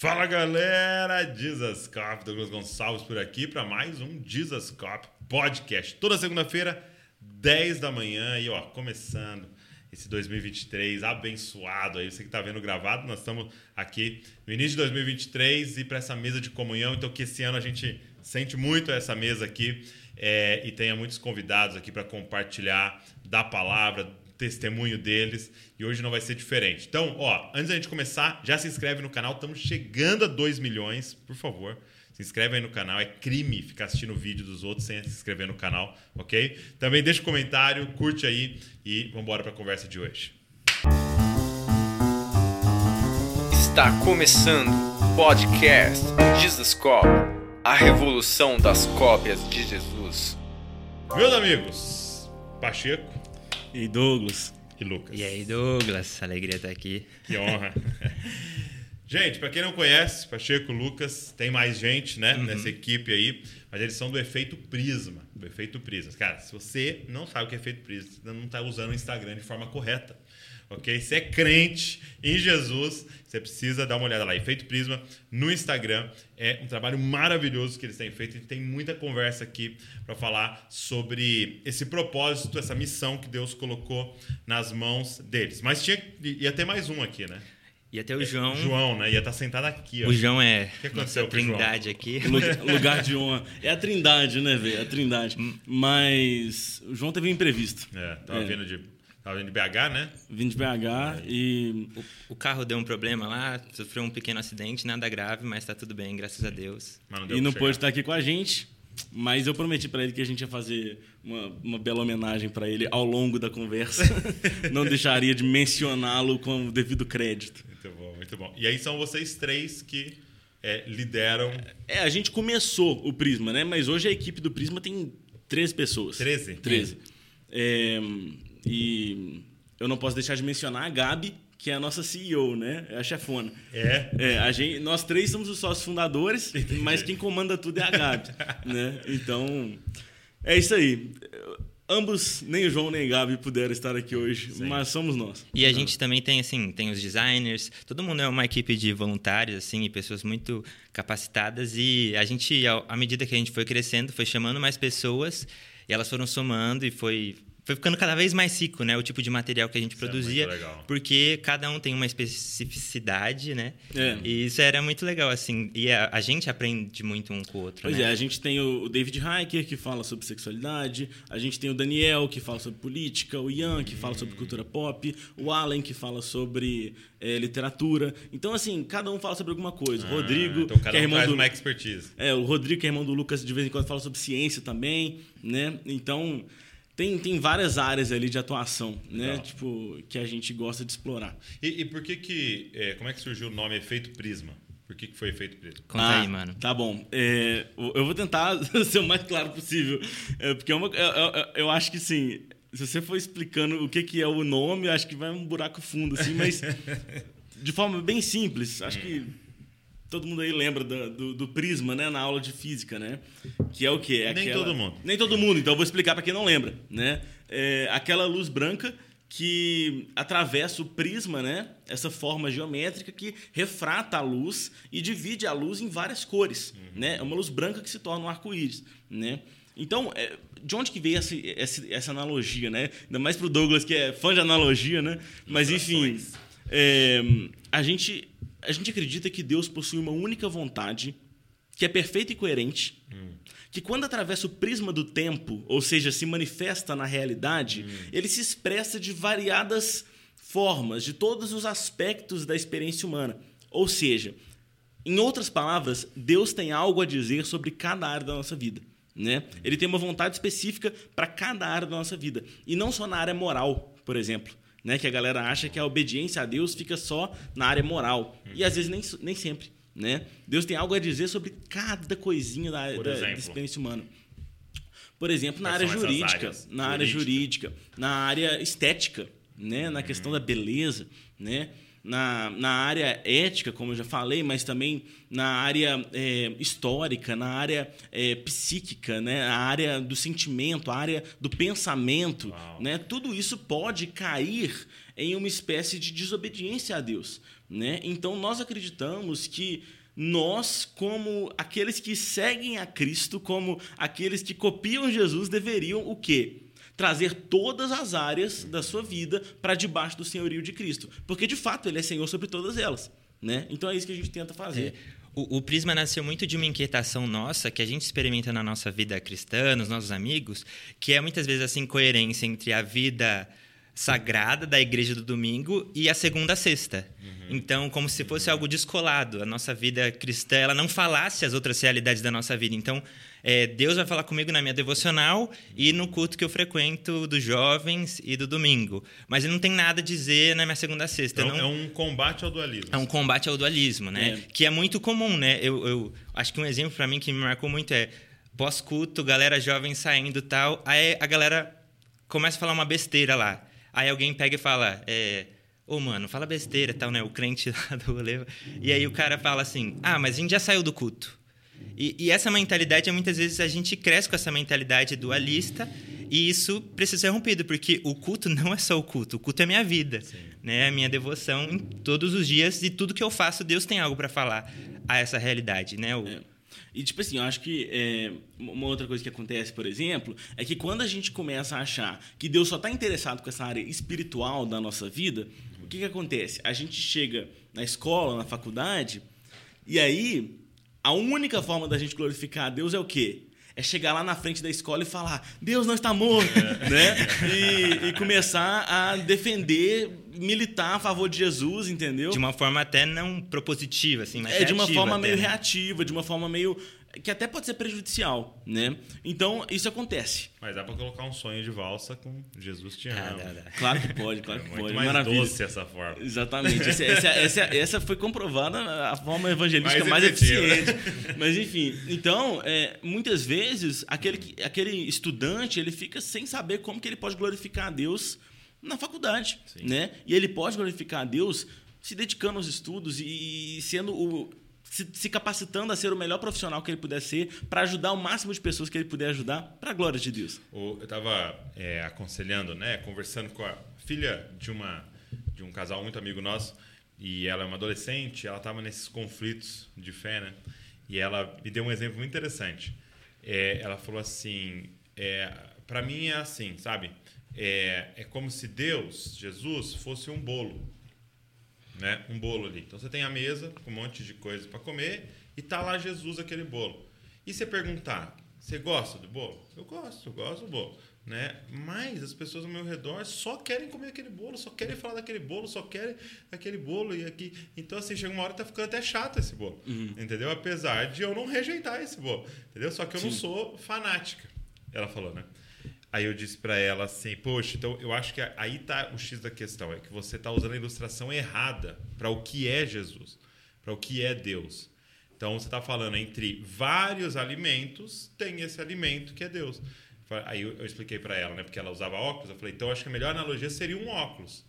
Fala galera, Jesus Cop, Douglas Gonçalves por aqui para mais um Jesus Cop podcast. Toda segunda-feira, 10 da manhã e ó, começando esse 2023 abençoado aí. Você que está vendo gravado, nós estamos aqui no início de 2023 e para essa mesa de comunhão. Então, que esse ano a gente sente muito essa mesa aqui é, e tenha muitos convidados aqui para compartilhar da palavra, testemunho deles e hoje não vai ser diferente. Então, ó, antes da gente começar, já se inscreve no canal, estamos chegando a 2 milhões, por favor. Se inscreve aí no canal, é crime ficar assistindo o vídeo dos outros sem se inscrever no canal, ok? Também deixa um comentário, curte aí e vamos embora para a conversa de hoje. Está começando o podcast Jesus Cop, a revolução das cópias de Jesus. Meus amigos, Pacheco E Douglas. e Lucas. E aí, Douglas, alegria estar aqui. Que honra. gente, para quem não conhece, Pacheco, Lucas, tem mais gente, né, nessa equipe aí, mas eles são do Efeito Prisma, do Efeito Prisma. Cara, se você não sabe o que é Efeito Prisma, você não está usando o Instagram de forma correta. Ok? Se é crente em Jesus, você precisa dar uma olhada lá. Efeito Prisma no Instagram. É um trabalho maravilhoso que eles têm feito. A gente tem muita conversa aqui para falar sobre esse propósito, essa missão que Deus colocou nas mãos deles. Mas tinha, ia ter mais um aqui, né? E até o João. João, né? Ia estar sentado aqui. ó. O João é que aconteceu nossa com o João? trindade aqui. Lugar, lugar de honra. É a trindade, né, velho? É a trindade. Mas o João teve um imprevisto. É, tava É. vindo de. Tava vindo de BH, né? Vim de BH e. O, o carro deu um problema lá, sofreu um pequeno acidente, nada grave, mas tá tudo bem, graças a Deus. Mas não deu E não pôde estar aqui com a gente. Mas eu prometi pra ele que a gente ia fazer uma, uma bela homenagem pra ele ao longo da conversa. não deixaria de mencioná-lo com o devido crédito. Muito bom, muito bom. E aí são vocês três que é, lideram É, a gente começou o Prisma, né? Mas hoje a equipe do Prisma tem 13 pessoas. 13? 13. É, e eu não posso deixar de mencionar a Gabi, que é a nossa CEO, né? É a chefona. É. É, a gente, nós três somos os sócios fundadores, mas quem comanda tudo é a Gabi, né? Então, é isso aí. Ambos, nem o João nem a Gabi puderam estar aqui hoje, mas somos nós. E a gente também tem, assim, tem os designers, todo mundo é uma equipe de voluntários, assim, e pessoas muito capacitadas. E a gente, à medida que a gente foi crescendo, foi chamando mais pessoas, e elas foram somando e foi, foi ficando cada vez mais rico, né? O tipo de material que a gente Isso é produzia. muito legal. porque cada um tem uma especificidade, né? É. E isso era muito legal, assim. E a, a gente aprende muito um com o outro, Pois né? é, a gente tem o David Hiker, que fala sobre sexualidade, a gente tem o Daniel, que fala sobre política, o Ian, que fala sobre cultura pop, o Allen, que fala sobre eh, literatura. Então, assim, cada um fala sobre alguma coisa. o Rodrigo, Ah, então cada que é um irmão do... uma expertise. É, o Rodrigo, que é irmão do Lucas, de vez em quando fala sobre ciência também, né? Então, tem, tem várias áreas ali de atuação, né? Legal. Tipo, que a gente gosta de explorar. E, e por que que. é, como é que surgiu o nome Efeito Prisma? Por que, que foi Efeito Prisma? Conta Ah, aí, mano. Tá bom. É, eu vou tentar ser o mais claro possível. É, porque é uma- eu, eu- eu acho que, sim, se você for explicando o que, que é o nome, eu acho que vai um buraco fundo, assim, mas de forma bem simples. Acho que todo mundo aí lembra da- do, do prisma, né? Na aula de física, né? Que é o quê? É Nem todo mundo. Nem todo mundo, então eu vou explicar para quem não lembra, né? É aquela luz branca que atravessa o prisma, né? Essa forma geométrica que refrata a luz e divide a luz em várias cores, né? É uma luz branca que se torna um arco-íris, né? Então, é, de onde que veio essa, essa, analogia, né? Ainda mais pro Douglas, que é fã de analogia, né? Mas, enfim, é, a, gente, a gente acredita que Deus possui uma única vontade que é perfeita e coerente, que quando atravessa o prisma do tempo, ou seja, se manifesta na realidade, ele se expressa de variadas formas, de todos os aspectos da experiência humana. Ou seja, em outras palavras, Deus tem algo a dizer sobre cada área da nossa vida. Né? Ele tem uma vontade específica para cada área da nossa vida. E não só na área moral, por exemplo. Né? Que a galera acha que a obediência a Deus fica só na área moral. E às vezes nem, nem sempre. Né? Deus tem algo a dizer sobre cada coisinha da, da, experiência humana. Por exemplo, na Quais área jurídica, na área Jurídica. jurídica, na área estética, né, na questão da beleza, né? Na, na área ética, como eu já falei, mas também na área é, histórica, na área é, psíquica, né? a área do sentimento, a área do pensamento. Né? Tudo isso pode cair em uma espécie de desobediência a Deus. Né? Então, nós acreditamos que nós, como aqueles que seguem a Cristo, como aqueles que copiam Jesus, deveriam o quê? Trazer todas as áreas da sua vida para debaixo do senhorio de Cristo. Porque, de fato, ele é Senhor sobre todas elas. Né? Então é isso que a gente tenta fazer. É. O, o, Prisma nasceu muito de uma inquietação nossa que a gente experimenta na nossa vida cristã, nos nossos amigos, que é muitas vezes essa incoerência entre a vida sagrada da igreja do domingo e a segunda a sexta. Uhum. Então, como se fosse algo descolado. A nossa vida cristã, ela não falasse as outras realidades da nossa vida. Então, é, Deus vai falar comigo na minha devocional e no culto que eu frequento dos jovens e do domingo. Mas ele não tem nada a dizer na minha segunda a sexta. Então, não... é um combate ao dualismo. É um combate ao dualismo, né? É. Que é muito comum, né? Eu, eu acho que um exemplo para mim que me marcou muito é pós-culto, galera jovem saindo tal, aí a galera começa a falar uma besteira lá. Aí alguém pega e fala, é, ô oh, mano, fala besteira tal, né? O crente lá do rolê. E aí o cara fala assim, ah, mas a gente já saiu do culto. E, e, essa mentalidade, muitas vezes, a gente cresce com essa mentalidade dualista e isso precisa ser rompido, porque o culto não é só o culto, o culto é minha vida, Sim. né? A minha devoção em todos os dias e tudo que eu faço, Deus tem algo para falar a essa realidade, né? O, é. E, tipo assim, eu acho que é, uma outra coisa que acontece, por exemplo, é que quando a gente começa a achar que Deus só está interessado com essa área espiritual da nossa vida, o que, que acontece? A gente chega na escola, na faculdade, e aí a única forma da gente glorificar a Deus é o quê? É chegar lá na frente da escola e falar Deus não está morto, é. né? E, e, começar a defender, militar a favor de Jesus, entendeu? De uma forma até não propositiva, assim, mas É, de uma forma até, meio né? reativa, de uma forma meio que até pode ser prejudicial, né? Então, isso acontece. Mas dá para colocar um sonho de valsa com Jesus te ama. Ah, claro que pode, claro que é pode. Muito mais Maravilha. doce essa forma. Exatamente. Essa, essa, essa, essa, foi comprovada a forma evangelística mais, mais eficiente. Mas, enfim. Então, é, muitas vezes, aquele, aquele estudante, ele fica sem saber como que ele pode glorificar a Deus na faculdade, Sim. né? E ele pode glorificar a Deus se dedicando aos estudos e sendo o se, se, capacitando a ser o melhor profissional que ele puder ser, para ajudar o máximo de pessoas que ele puder ajudar, para a glória de Deus. Eu estava é, aconselhando, né, conversando com a filha de, uma, de um casal muito amigo nosso, e ela é uma adolescente, ela estava nesses conflitos de fé, né? E ela me deu um exemplo muito interessante. É, ela falou assim: é, para mim é assim, sabe? É, é como se Deus, Jesus, fosse um bolo né? Um bolo ali. Então você tem a mesa com um monte de coisa para comer e tá lá Jesus aquele bolo. E você perguntar, você gosta do bolo? Eu gosto, eu gosto do bolo. Né? Mas as pessoas ao meu redor só querem comer aquele bolo, só querem falar daquele bolo, só querem aquele bolo e aqui. Então, assim, chega uma hora que tá ficando até chato esse bolo. Uhum. Entendeu? Apesar de eu não rejeitar esse bolo. Entendeu? Só que eu Sim. não sou fanática. Ela falou, né? Aí eu disse para ela assim, poxa, então eu acho que aí tá o X da questão, é que você está usando a ilustração errada para o que é Jesus, para o que é Deus. Então você está falando entre vários alimentos, tem esse alimento que é Deus. Aí eu, eu expliquei para ela, né, porque ela usava óculos, eu falei, então eu acho que a melhor analogia seria um óculos.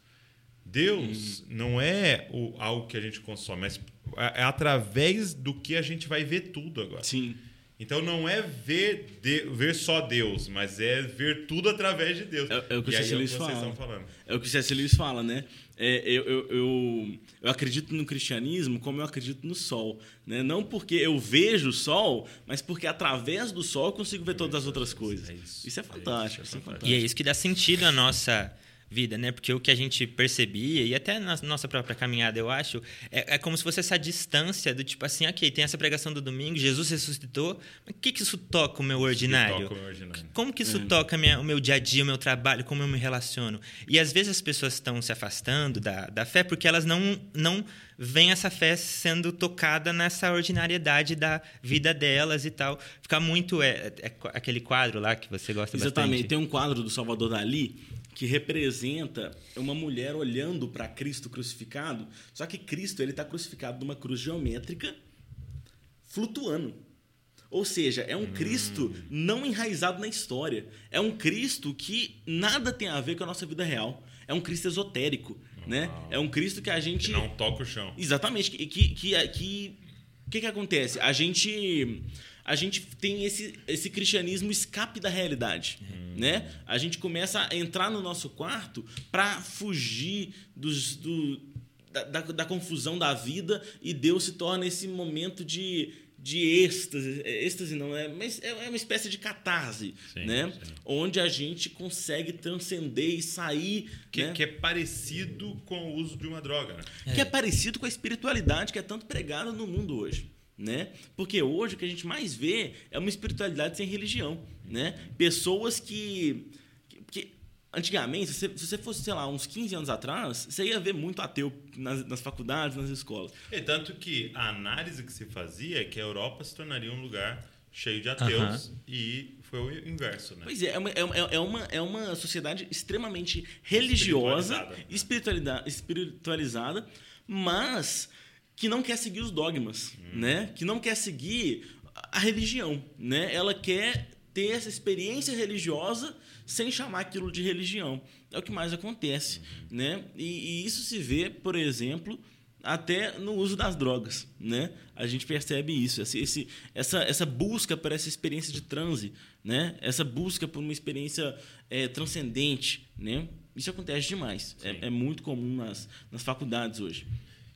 Deus hum. não é o, algo que a gente consome, mas é, é através do que a gente vai ver tudo agora. Sim. Então não é ver, de, ver só Deus, mas é ver tudo através de Deus. É, é o que o C.S. Lewis fala. Falando. É o que o C.S. Lewis fala, né? É, eu, eu, eu, eu, acredito no cristianismo como eu acredito no sol. Né? Não porque eu vejo o sol, mas porque através do sol eu consigo ver todas as outras coisas. É isso. isso é fantástico. Isso é fantástico. E é isso que dá sentido à nossa vida, né? Porque o que a gente percebia, e até na nossa própria caminhada, eu acho, é, é como se fosse essa distância do tipo assim, ok, tem essa pregação do domingo, Jesus ressuscitou, mas o que, que isso toca o meu ordinário? Toca o meu ordinário. Como que isso é. toca minha, o meu dia a dia, o meu trabalho, como eu me relaciono? E às vezes as pessoas estão se afastando da, da fé porque elas não, não veem essa fé sendo tocada nessa ordinariedade da vida delas e tal. Fica muito. É, é aquele quadro lá que você gosta Exatamente. bastante. Exatamente. Tem um quadro do Salvador Dali que representa uma mulher olhando para Cristo crucificado, só que Cristo ele está crucificado numa cruz geométrica, flutuando. Ou seja, é um hum. Cristo não enraizado na história. É um Cristo que nada tem a ver com a nossa vida real. É um Cristo esotérico. né? É um Cristo que a gente Que não toca o chão. Exatamente. Que que que que, que, que acontece? A gente a gente tem esse, esse cristianismo escape da realidade, né? A gente começa a entrar no nosso quarto para fugir dos, do, da, da, da confusão da vida e Deus se torna esse momento de de êxtase, é, êxtase não é, mas é uma espécie de catarse, Sim, né? sim. Onde a gente consegue transcender e sair, Que, né? que é parecido com o uso de uma droga, né? que é parecido com a espiritualidade que é tanto pregada no mundo hoje. Né? Porque hoje o que a gente mais vê é uma espiritualidade sem religião. Né? Pessoas que, que, que antigamente, se você, se você fosse, sei lá, uns 15 anos atrás, você ia ver muito ateu nas, nas faculdades, nas escolas. E tanto que a análise que se fazia é que a Europa se tornaria um lugar cheio de ateus e foi o inverso, né? Pois é, é uma, é, uma- é uma, é uma sociedade extremamente religiosa, Espiritualizada. espiritualizada, mas que não quer seguir os dogmas, né? Que não quer seguir a religião, né? Ela quer ter essa experiência religiosa sem chamar aquilo de religião. É o que mais acontece, né? E, e isso se vê, por exemplo, até no uso das drogas, né? A gente percebe isso, esse, esse- essa, essa busca por essa experiência de transe, né? Essa busca por uma experiência é, transcendente, né? Isso acontece demais. É, é muito comum nas, nas faculdades hoje.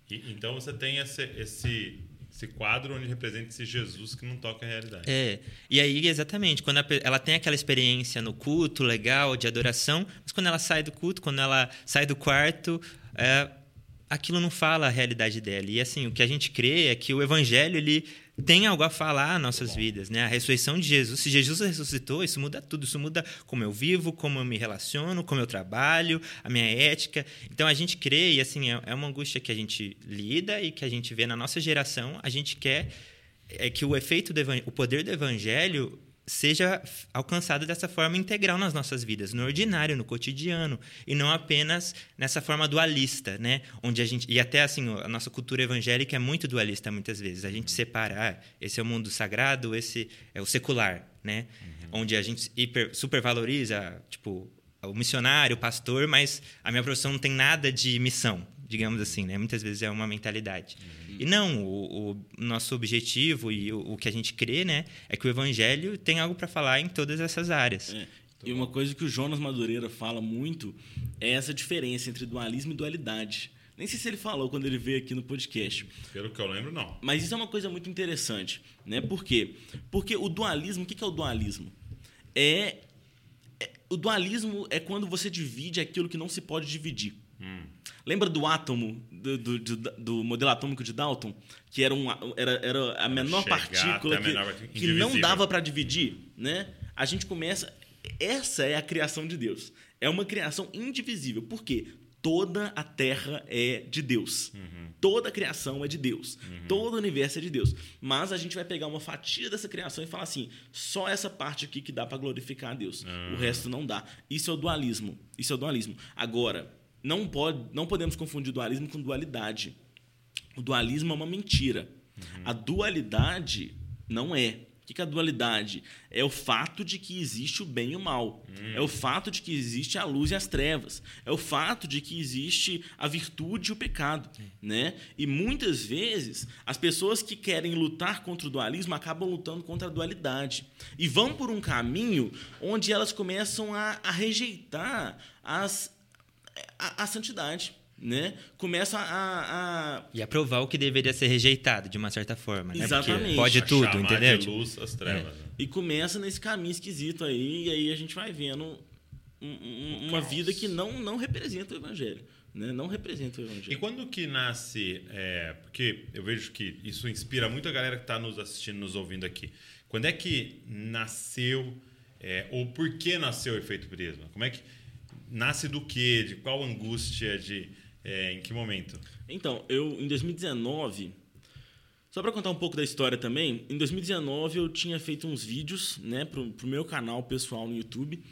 E- então você tem esse, esse, esse quadro onde representa esse Jesus que não toca a realidade. É, e aí exatamente, quando ela tem aquela experiência no culto legal, de adoração, mas quando ela sai do culto, quando ela sai do quarto, é, aquilo não fala a realidade dela. E assim, o que a gente crê é que o evangelho ele tem algo a falar às nossas vidas, né? A ressurreição de Jesus, se Jesus ressuscitou, isso muda tudo, isso muda como eu vivo, como eu me relaciono, como eu trabalho, a minha ética. Então a gente crê e assim, é é uma angústia que a gente lida e que a gente vê na nossa geração, a gente quer é que o efeito do o poder do evangelho seja alcançado dessa forma integral nas nossas vidas, no ordinário, no cotidiano, e não apenas nessa forma dualista, né? Onde a gente e até assim, a nossa cultura evangélica é muito dualista muitas vezes. A gente separa, ah, esse é o mundo sagrado, esse é o secular, né? Onde a gente hiper, supervaloriza, tipo, o missionário, o pastor, mas a minha profissão não tem nada de missão, digamos assim, né? Muitas vezes é uma mentalidade. E não, o, o nosso objetivo e o, o que a gente crê, né, é que o evangelho tem algo para falar em todas essas áreas. É. E uma coisa que o Jonas Madureira fala muito é essa diferença entre dualismo e dualidade. Nem sei se ele falou quando ele veio aqui no podcast. Pelo que eu lembro, não. Mas isso é uma coisa muito interessante, né? Por quê? Porque o dualismo, o que é o dualismo? É, é- o dualismo é quando você divide aquilo que não se pode dividir. Lembra do átomo, do, do, do- do modelo atômico de Dalton? Que era, um, era, era a menor chegar partícula que, menor que não dava para dividir, né? A gente começa... Essa é a criação de Deus. É uma criação indivisível. Por quê? Toda a terra é de Deus. Toda a criação é de Deus. Todo o universo é de Deus. Mas a gente vai pegar uma fatia dessa criação e falar assim: só essa parte aqui que dá para glorificar a Deus. O resto não dá. Isso é o dualismo. Isso é o dualismo. Agora, não, pode, não podemos confundir dualismo com dualidade. O dualismo é uma mentira. A dualidade não é. O que é a dualidade? É o fato de que existe o bem e o mal. É o fato de que existe a luz e as trevas. É o fato de que existe a virtude e o pecado. Né? E muitas vezes as pessoas que querem lutar contra o dualismo acabam lutando contra a dualidade. E vão por um caminho onde elas começam a, a rejeitar as, a, a santidade. Né? Começam a- a, a E aprovar o que deveria ser rejeitado, de uma certa forma. Né? Porque Exatamente. pode A tudo, chamar entendeu? de luz as trevas. né? E começa nesse caminho esquisito aí, e aí a gente vai vendo um- um- uma vida que não, não representa o evangelho. Né? Não representa o E evangelho. quando que nasce, é, porque eu vejo que isso inspira muito a galera que está nos assistindo, nos ouvindo aqui. Quando é que nasceu, é, ou por que nasceu o efeito prisma? Como é que nasce do quê? De qual angústia? De é, em que momento? Então, eu em 2019, só para contar um pouco da história também, em 2019 eu tinha feito uns vídeos, né, pro, pro meu canal pessoal no YouTube.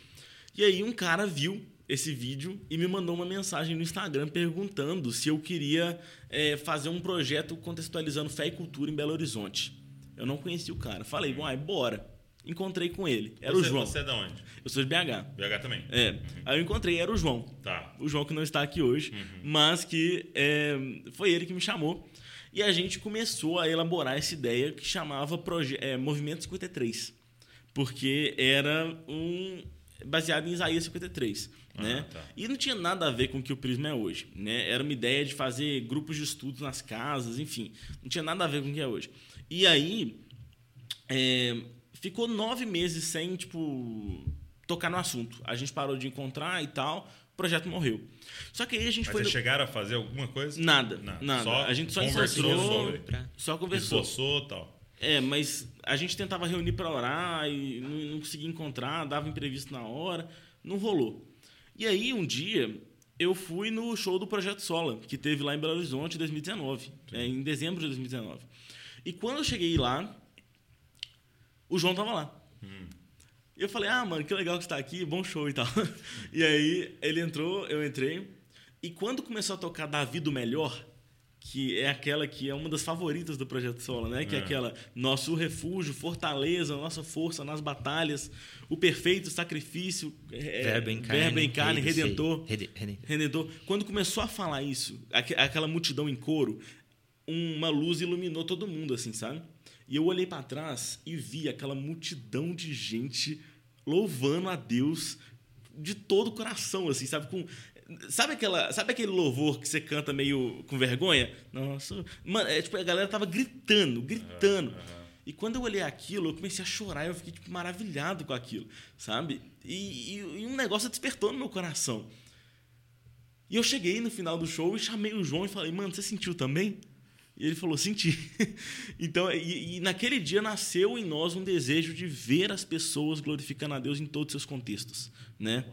E aí um cara viu esse vídeo e me mandou uma mensagem no Instagram perguntando se eu queria é, fazer um projeto contextualizando fé e cultura em Belo Horizonte. Eu não conheci o cara. Falei, uai, bora. Encontrei com ele. Era você, o João. Você é da onde? Eu sou de BH. BH também. É. Aí eu encontrei, era o João. Tá. O João que não está aqui hoje, mas que é, foi ele que me chamou. E a gente começou a elaborar essa ideia que chamava Proje é, Movimento 53. Porque era um baseado em Isaías 53. Ah, né? tá. E não tinha nada a ver com o que o Prisma é hoje. Né? Era uma ideia de fazer grupos de estudos nas casas, enfim. Não tinha nada a ver com o que é hoje. E aí, é, ficou nove meses sem, tipo, tocar no assunto. A gente parou de encontrar e tal, o projeto morreu. Só que aí a gente Mas foi... vocês no- chegaram a fazer alguma coisa? Nada, Nada. nada. Só a gente só conversou. Pra- só conversou. Esboçou tal. É, mas a gente tentava reunir para orar e não, não conseguia encontrar, dava imprevisto na hora, não rolou. E aí, um dia, eu fui no show do Projeto Sola, que teve lá em Belo Horizonte em 2019, é, em dezembro de 2019. E quando eu cheguei lá, o João tava lá. E eu falei, ah, mano, que legal que você tá aqui, bom show e tal. E aí ele entrou, eu entrei. E quando começou a tocar Davi do Melhor, que é aquela que é uma das favoritas do Projeto Sola, né? Que é, É. aquela nosso refúgio, fortaleza, nossa força nas batalhas, o perfeito sacrifício, é, Verbo em carne. verbo em carne, redentor. Redentor. Quando começou a falar isso, aque- aquela multidão em coro, uma luz iluminou todo mundo, assim, sabe? E eu olhei para trás e vi aquela multidão de gente louvando a Deus de todo o coração, assim, sabe? Com, sabe, aquela, sabe aquele louvor que você canta meio com vergonha? Nossa. Mano, é, tipo, a galera tava gritando, gritando. E quando eu olhei aquilo, eu comecei a chorar, eu fiquei tipo, maravilhado com aquilo, sabe? E, e- e um negócio despertou no meu coração. E eu cheguei no final do show e chamei o João e falei, mano, você sentiu também? E ele falou, senti. então, e, e naquele dia nasceu em nós um desejo de ver as pessoas glorificando a Deus em todos os seus contextos, né?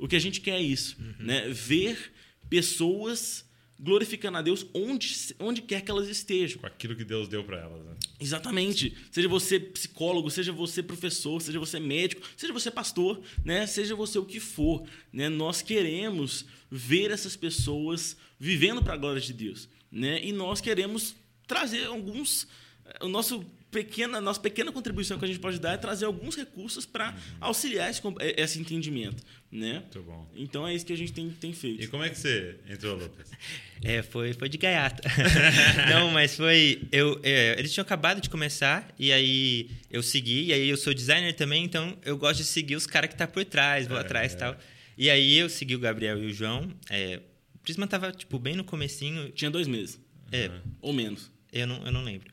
O que a gente quer é isso, né? Ver pessoas glorificando a Deus onde, onde quer que elas estejam. Com aquilo que Deus deu pra elas. Né? Exatamente. Seja você psicólogo, seja você professor, seja você médico, seja você pastor, né? Seja você o que for, né? Nós queremos ver essas pessoas vivendo para a glória de Deus, né? E nós queremos trazer alguns o nosso pequena nossa pequena contribuição que a gente pode dar é trazer alguns recursos para auxiliar esse, com- esse entendimento, né? Muito bom. Então é isso que a gente tem, tem feito. E como é que você entrou, Lucas? É, foi, foi de gaiata. Não, mas foi. Eu, é, eles tinham acabado de começar, e aí eu segui, e aí eu sou designer também, então eu gosto de seguir os caras que tá por trás, vou É, atrás e é. tal. E aí eu segui o Gabriel e o João. É, Prisma tava, tipo, bem no comecinho. Tinha dois meses É, ou menos. eu não, eu não lembro.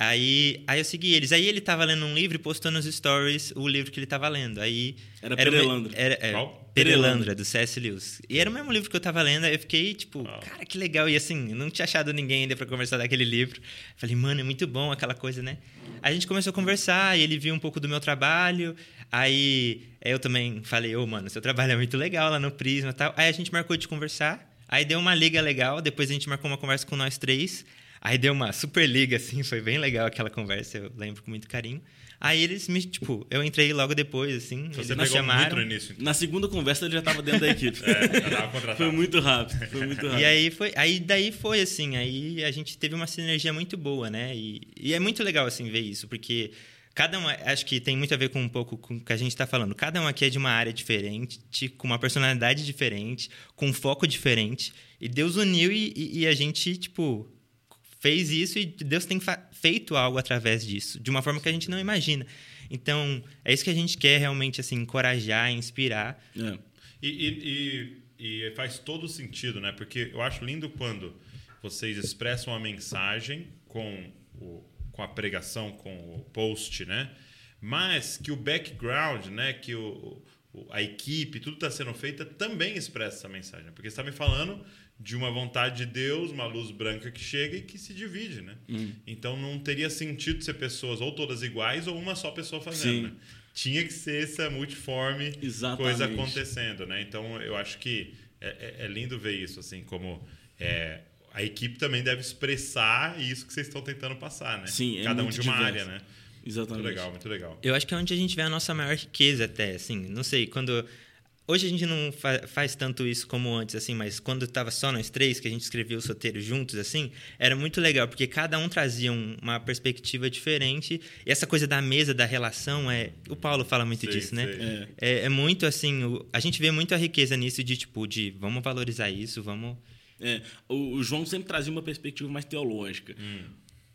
Aí, aí eu segui eles. Aí ele tava lendo um livro e postou nos stories o livro que ele tava lendo. Aí Era o- Perelandra. Era, é, Qual? Perelandra, do C.S. Lewis. E era o mesmo livro que eu tava lendo. Aí eu fiquei, tipo, Uau. cara, que legal. E assim, não tinha achado ninguém ainda pra conversar daquele livro. Falei, mano, é muito bom aquela coisa, né? Aí a gente começou a conversar e ele viu um pouco do meu trabalho. Aí eu também falei, ô, mano, seu trabalho é muito legal lá no Prisma e tal. Aí a gente marcou de conversar. Aí deu uma liga legal. Depois a gente marcou uma conversa com nós três. Aí deu uma super liga, assim, foi bem legal aquela conversa, eu lembro com muito carinho. Aí eles me, tipo, eu entrei logo depois, assim, eles Você me pegou chamaram. muito no início. Então. Na segunda conversa ele já estava dentro da equipe. É, já tava contratado. Foi muito rápido, foi muito rápido. E aí foi, aí daí foi assim, aí a gente teve uma sinergia muito boa, né? E, e é muito legal assim ver isso, porque cada um, acho que tem muito a ver com um pouco com o que a gente está falando. Cada um aqui é de uma área diferente, com uma personalidade diferente, com um foco diferente. E Deus uniu e, e- e a gente, tipo, fez isso e Deus tem feito algo através disso, de uma forma que a gente não imagina. Então, é isso que a gente quer realmente, assim, encorajar, inspirar. É. E, e- e- e faz todo sentido, né? Porque eu acho lindo quando vocês expressam a mensagem com, o- com a pregação, com o post, né? Mas que o background, né? Que o, a equipe, tudo está sendo feita também expressa essa mensagem. né? Porque você está me falando de uma vontade de Deus, uma luz branca que chega e que se divide, né? Então não teria sentido ser pessoas ou todas iguais ou uma só pessoa fazendo, né? Tinha que ser essa multiforme Exatamente. coisa acontecendo, né? Então eu acho que é, é- é lindo ver isso, assim, como é, a equipe também deve expressar isso que vocês estão tentando passar, né? Sim, é Cada um de uma diverso. área, né? Exatamente. Muito legal, muito legal. Eu acho que é onde a gente vê a nossa maior riqueza até, assim, não sei, quando Hoje a gente não fa faz tanto isso como antes, assim, mas quando estava só nós três, que a gente escrevia os roteiros juntos, assim, era muito legal, porque cada um trazia um, uma perspectiva diferente. E essa coisa da mesa, da relação, é. O Paulo fala muito Sei, disso, né? sei. É, é muito assim. o- a gente vê muito a riqueza nisso de, tipo, de vamos valorizar isso, vamos. É, o, o João sempre trazia uma perspectiva mais teológica.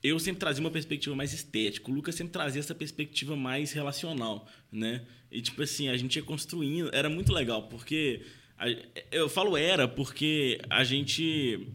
Eu sempre trazia uma perspectiva mais estética. O Lucas sempre trazia essa perspectiva mais relacional, né? E, tipo assim, a gente ia construindo. Era muito legal, porque... a- eu falo era porque a gente...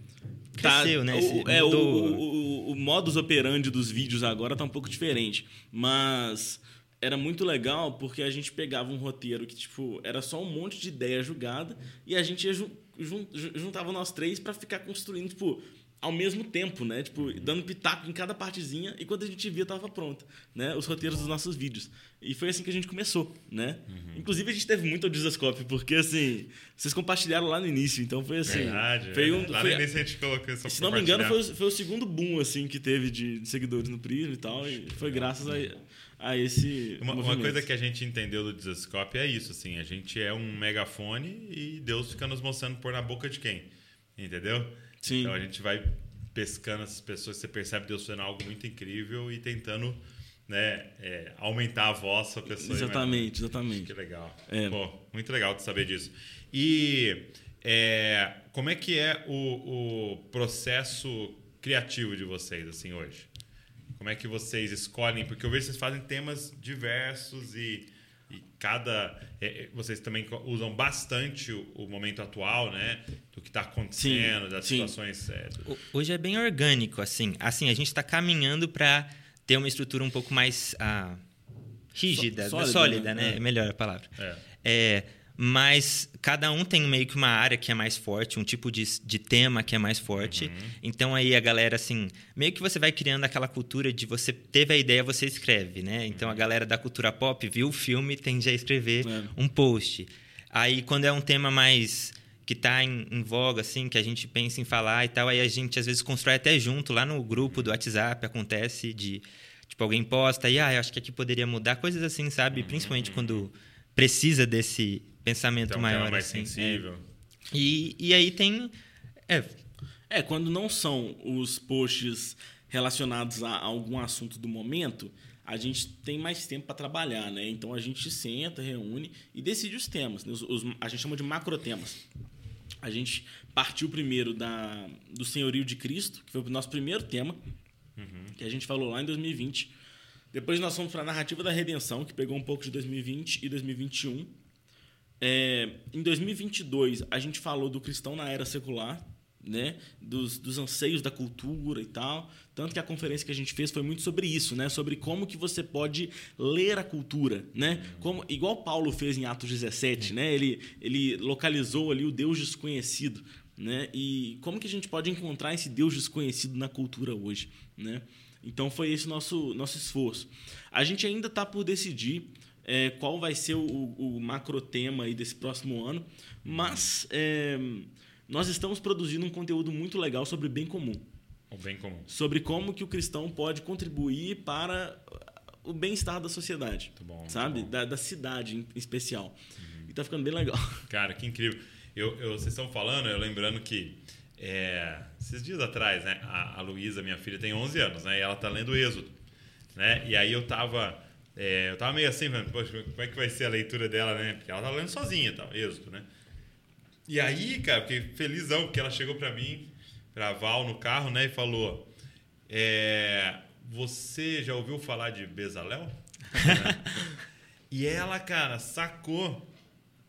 Cresceu, né? o- é, o, mudou. o, o, o modus operandi dos vídeos agora tá um pouco diferente. Mas era muito legal porque a gente pegava um roteiro que, tipo, era só um monte de ideia jogada e a gente ia jun- jun- jun- juntava nós três pra ficar construindo, tipo, ao mesmo tempo, né? Tipo, dando pitaco em cada partezinha e quando a gente via tava pronta, né? Os roteiros dos nossos vídeos. E foi assim que a gente começou, né? Inclusive a gente teve muito ao Disascope, porque assim, vocês compartilharam lá no início, então foi assim. Verdade. foi um, Lá foi- no início a gente colocou isso se não me engano, foi, o- foi o segundo boom assim que teve de, de seguidores no Prisma e tal. E foi graças a, a esse. Uma, uma coisa que a gente entendeu do Disascope é isso, assim, a gente é um megafone e Deus fica nos mostrando por na boca de quem, entendeu? Sim. Então a gente vai pescando essas pessoas, você percebe Deus fazendo algo muito incrível e tentando, né, é, aumentar a voz da pessoa. Exatamente, Que exatamente. legal. É. Pô, muito legal de saber disso. E é, como é que é o, o processo criativo de vocês, assim, hoje? Como é que vocês escolhem? Porque eu vejo que vocês fazem temas diversos e, e cada... é, é, vocês também usam bastante o, o momento atual, né? Do que está acontecendo, Sim, das sim. situações... é, do- Hoje é bem orgânico, assim. Assim, a gente está caminhando para ter uma estrutura um pouco mais ah, rígida, Só- sólida, sólida, né? né? É. É melhor a palavra. É. Mas cada um tem meio que uma área que é mais forte, um tipo de, de tema que é mais forte. Então aí a galera, assim, meio que você vai criando aquela cultura de você teve a ideia, você escreve, né? Então a galera da cultura pop viu o filme, tende a escrever É. um post. Aí quando é um tema mais que tá em, em voga, assim, que a gente pensa em falar e tal, aí a gente às vezes constrói até junto, lá no grupo do WhatsApp, acontece de, tipo, alguém posta e, ah, eu acho que aqui poderia mudar, coisas assim, sabe? Principalmente quando precisa desse pensamento Então, um maior, tema mais assim. sensível. É. E, e aí tem... É, É, quando não são os posts relacionados a algum assunto do momento, a gente tem mais tempo para trabalhar, né? Então a gente senta, reúne e decide os temas. né? Os- os- a gente chama de macrotemas. A gente partiu primeiro da, do Senhorio de Cristo, que foi o nosso primeiro tema, que a gente falou lá em 2020. Depois nós fomos para a narrativa da redenção, que pegou um pouco de 2020 e 2021. É, em 2022, a gente falou do cristão na era secular, né? dos, dos anseios da cultura e tal. Tanto que a conferência que a gente fez foi muito sobre isso, né? sobre como que você pode ler a cultura. Né? Como, igual Paulo fez em Atos 17, né? ele, ele localizou ali o Deus desconhecido. Né? E como que a gente pode encontrar esse Deus desconhecido na cultura hoje? Né? Então foi esse nosso, nosso esforço. A gente ainda está por decidir é, qual vai ser o, o macro tema aí desse próximo ano, mas é, nós estamos produzindo um conteúdo muito legal sobre bem comum, O bem comum. sobre como que o cristão pode contribuir para o bem-estar da sociedade, Muito bom, muito sabe, bom. da, da cidade em especial. E tá ficando bem legal. Cara, que incrível. Eu, eu- vocês estão falando, eu lembrando que é, esses dias atrás, né, a, a Luísa, minha filha, tem 11 anos, né, e ela tá lendo Êxodo, né, e aí eu tava, é, eu tava meio assim, falando, poxa, como é que vai ser a leitura dela, né, porque ela tá lendo sozinha, tal, Êxodo, né. E aí, cara, fiquei felizão, porque ela chegou pra mim, pra Val no carro, né, e falou, é, você já ouviu falar de Bezalel? E ela, cara, sacou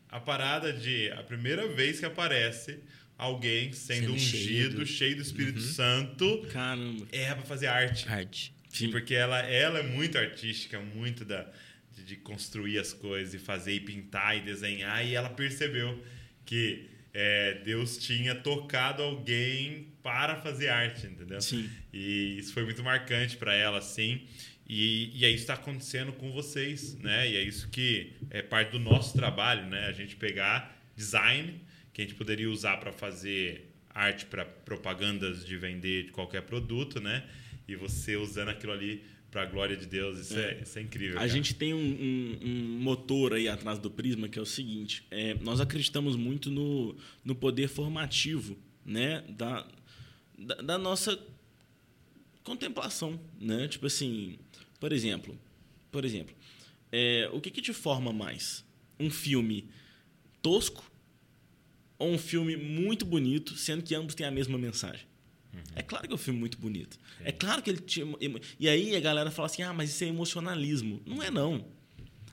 a parada de a primeira vez que aparece alguém sendo, Sendo ungido, cheio cheio do- do, Espírito Santo, Caramba. é pra fazer arte. arte. Sim, porque ela, ela é muito artística, muito da, de, de construir as coisas e fazer e pintar e desenhar. E ela percebeu que é, Deus tinha tocado alguém para fazer arte, entendeu? Sim. E isso foi muito marcante para ela, assim. E, e é isso que está acontecendo com vocês, né? E é isso que é parte do nosso trabalho, né? A gente pegar design, que a gente poderia usar para fazer arte para propagandas de vender de qualquer produto, né? E você usando aquilo ali para a glória de Deus. Isso é, isso é incrível. A cara. gente tem um, um- um motor aí atrás do Prisma que é o seguinte: é, nós acreditamos muito no, no poder formativo né, da, da, da nossa contemplação. Né? Tipo assim, por exemplo, por exemplo é, o que, que te forma mais? Um filme tosco ou um filme muito bonito, sendo que ambos têm a mesma mensagem? É claro que é um filme muito bonito. É claro que ele tinha. E aí a galera fala assim: ah, mas isso é emocionalismo. Não é, não.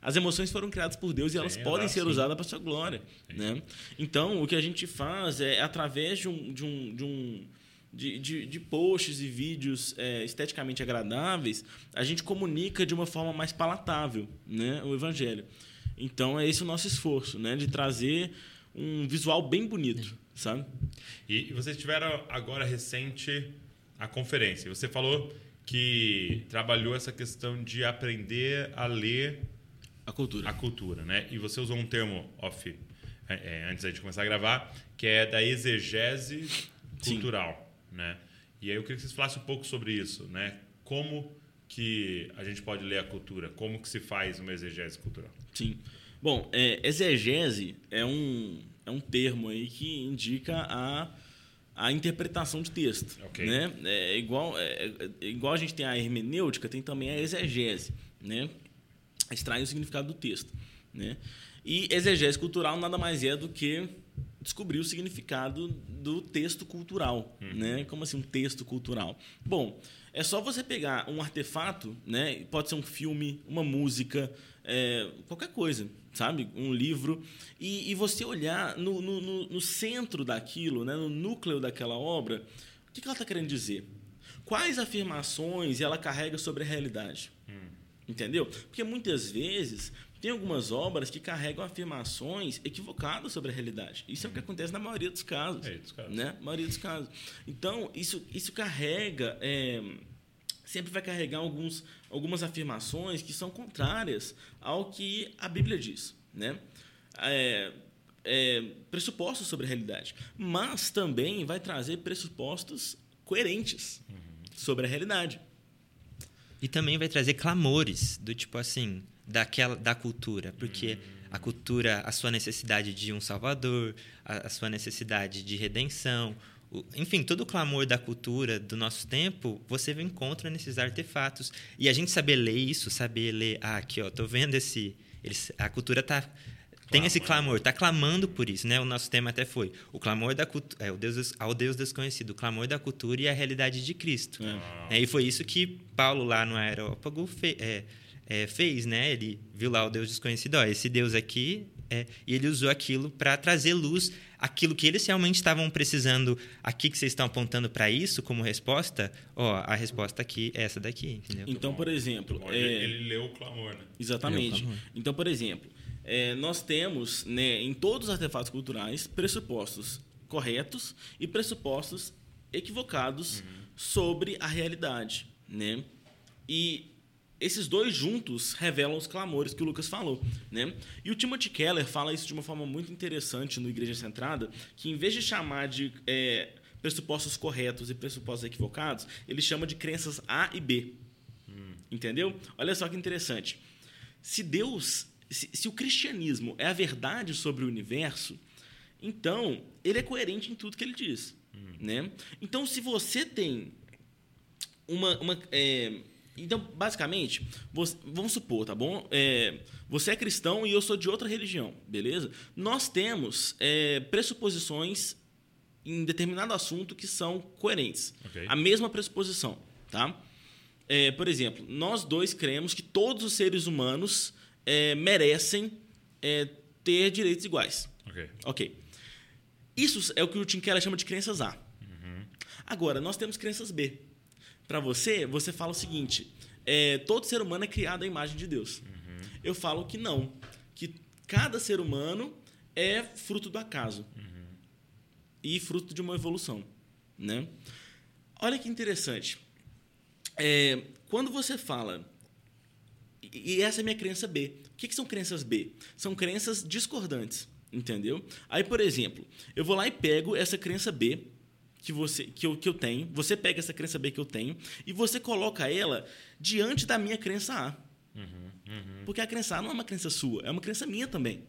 As emoções foram criadas por Deus e elas Sim, podem ser sim. usadas para sua glória. Né? Então, o que a gente faz é, através de um. De um, de um de, de, de posts e vídeos é, esteticamente agradáveis, a gente comunica de uma forma mais palatável né, o evangelho. Então, é esse o nosso esforço, né, de trazer um visual bem bonito, sabe? E, e vocês tiveram agora recente a conferência. Você falou que trabalhou essa questão de aprender a ler A cultura. a cultura, né? E você usou um termo off é, é, antes da gente começar a gravar, que é da exegese Sim. cultural, né? E aí eu queria que vocês falassem um pouco sobre isso, né? Como que a gente pode ler a cultura? Como que se faz uma exegese cultural? Sim. Bom, é, exegese é um, é um termo aí que indica a, a interpretação de texto. Ok. Né? É igual, é, é igual a gente tem a hermenêutica, tem também a exegese, né? Extrai o significado do texto. Né? E exegese cultural nada mais é do que descobrir o significado do texto cultural, né? Como assim um texto cultural? Bom, é só você pegar um artefato, né? Pode ser um filme, uma música, é, qualquer coisa, sabe? Um livro e, e você olhar no, no, no- centro daquilo, né? No núcleo daquela obra, o que que ela está querendo dizer? Quais afirmações ela carrega sobre a realidade? Entendeu? Porque muitas vezes tem algumas obras que carregam afirmações equivocadas sobre a realidade. Isso é o que acontece na maioria dos casos. É, dos casos. Né? maioria dos casos. Então, isso, isso carrega. é, sempre vai carregar alguns, algumas afirmações que são contrárias ao que a Bíblia diz. Né? É, é, pressupostos sobre a realidade. Mas também vai trazer pressupostos coerentes sobre a realidade. E também vai trazer clamores do tipo assim, daquela da cultura, porque a cultura, a sua necessidade de um salvador, a, a sua necessidade de redenção, enfim, todo o clamor da cultura do nosso tempo, você encontra nesses artefatos. E a gente saber ler isso, saber ler, ah, aqui, ó, tô vendo esse, eles, a cultura tá tem esse clamor, tá clamando por isso, né? O nosso tema até foi o clamor da cultura, é, o Deus ao Deus desconhecido, o clamor da cultura e a realidade de Cristo. É. É, e foi isso que Paulo lá no Aerópago fe- é, é, fez, né? Ele viu lá o Deus desconhecido, ó, esse Deus aqui, é, e ele usou aquilo para trazer luz, aquilo que eles realmente estavam precisando. Aqui que vocês estão apontando para isso como resposta, ó, a resposta aqui é essa daqui, entendeu? Então, por exemplo, é, ele leu o clamor, né? Exatamente. Por Então, por exemplo, é, nós temos né, em todos os artefatos culturais pressupostos corretos e pressupostos equivocados sobre a realidade. Né? E esses dois juntos revelam os clamores que o Lucas falou. Né? E o Timothy Keller fala isso de uma forma muito interessante no Igreja Centrada, que em vez de chamar de é, pressupostos corretos e pressupostos equivocados, ele chama de crenças A e B. Entendeu? Olha só que interessante. Se Deus, se, se o cristianismo é a verdade sobre o universo, então ele é coerente em tudo que ele diz, né? Então, se você tem uma, uma é, então basicamente, você- vamos supor, tá bom? É, você é cristão e eu sou de outra religião, beleza? Nós temos é, pressuposições em determinado assunto que são coerentes. Ok. A mesma pressuposição, tá? É, por exemplo, nós dois cremos que todos os seres humanos é, merecem é, ter direitos iguais. Ok. Ok. Isso é o que o Tim Keller chama de crenças A. Agora, nós temos crenças B. Para você, você fala o seguinte: é, todo ser humano é criado à imagem de Deus. Eu falo que não. Que cada ser humano é fruto do acaso e fruto de uma evolução. Né? Olha que interessante. É, quando você fala e e essa é a minha crença B. O que, que são crenças B? São crenças discordantes, entendeu? Aí, por exemplo, eu vou lá e pego essa crença B, que você que eu, que eu tenho, você pega essa crença B que eu tenho e você coloca ela diante da minha crença A. Porque a crença A não é uma crença sua, é uma crença minha também.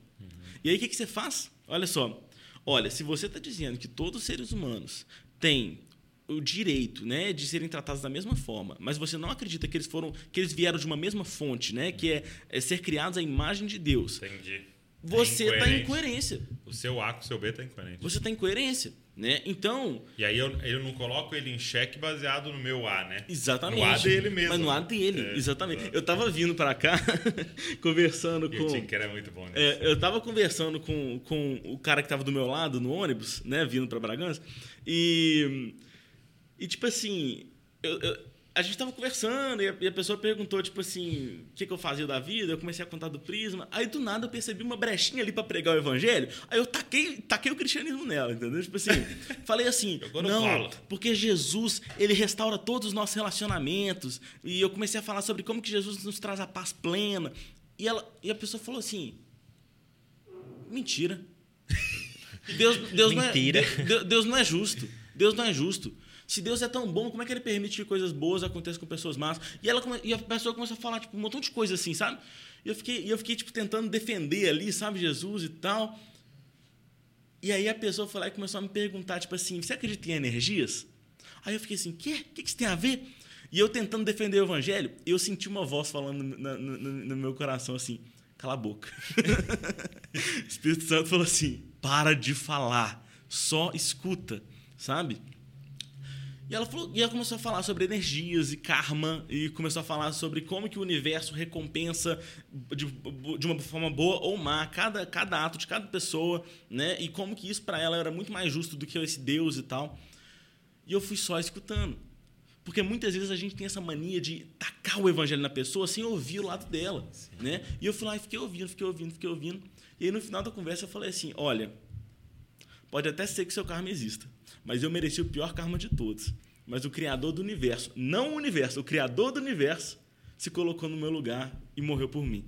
E aí o que, que você faz? Olha só. Olha, se você está dizendo que todos os seres humanos têm o direito, né, de serem tratados da mesma forma, mas você não acredita que eles foram, que eles vieram de uma mesma fonte, né, que é, é ser criados à imagem de Deus. Entendi. Você está em incoerência. O seu A com o seu B tá incoerente. Você está em incoerência, né? Então, E aí eu, eu não coloco ele em xeque baseado no meu A, né? Exatamente. No A dele mesmo. Mas no A dele, É, exatamente. Eu tava vindo pra cá, conversando E com. o Tim Keller é muito bom nisso. É, eu tava conversando com, com o cara que tava do meu lado no ônibus, né, vindo pra Bragança, e. E tipo assim, eu- eu- a gente tava conversando e a, e a pessoa perguntou, tipo assim, o que, que eu fazia da vida, eu comecei a contar do prisma, aí do nada eu percebi uma brechinha ali pra pregar o evangelho, aí eu taquei, taquei o cristianismo nela, entendeu? Tipo assim, falei assim, não, porque Jesus, ele restaura todos os nossos relacionamentos. E eu comecei a falar sobre como que Jesus nos traz a paz plena. E, ela, e a pessoa falou assim: mentira. Deus, Deus, Mentira. Não é, Deus, Deus não é justo. Deus não é justo. Se Deus é tão bom, como é que ele permite que coisas boas aconteçam com pessoas más? E, ela, e a pessoa começou a falar tipo, um montão de coisa assim, sabe? E eu fiquei, e eu fiquei tipo, tentando defender ali, sabe, Jesus e tal. E aí a pessoa foi lá e começou a me perguntar, tipo assim, você acredita em energias? Aí eu fiquei assim, quê? O que que isso tem a ver? E eu tentando defender o evangelho, eu senti uma voz falando no, no- no- no meu coração assim, cala a boca. o Espírito Santo falou assim, para de falar, só escuta, sabe? E ela, falou, e ela começou a falar sobre energias e karma, e começou a falar sobre como que o universo recompensa de, de uma forma boa ou má cada, cada ato de cada pessoa, né? E como que isso para ela era muito mais justo do que esse Deus e tal. E eu fui só escutando. Porque muitas vezes a gente tem essa mania de tacar o evangelho na pessoa sem ouvir o lado dela, né? E eu fui lá e fiquei ouvindo, fiquei ouvindo, fiquei ouvindo. E aí no final da conversa eu falei assim, olha, Pode até ser que seu karma exista, mas eu mereci o pior karma de todos. Mas o criador do universo, não o universo, o criador do universo, se colocou no meu lugar e morreu por mim.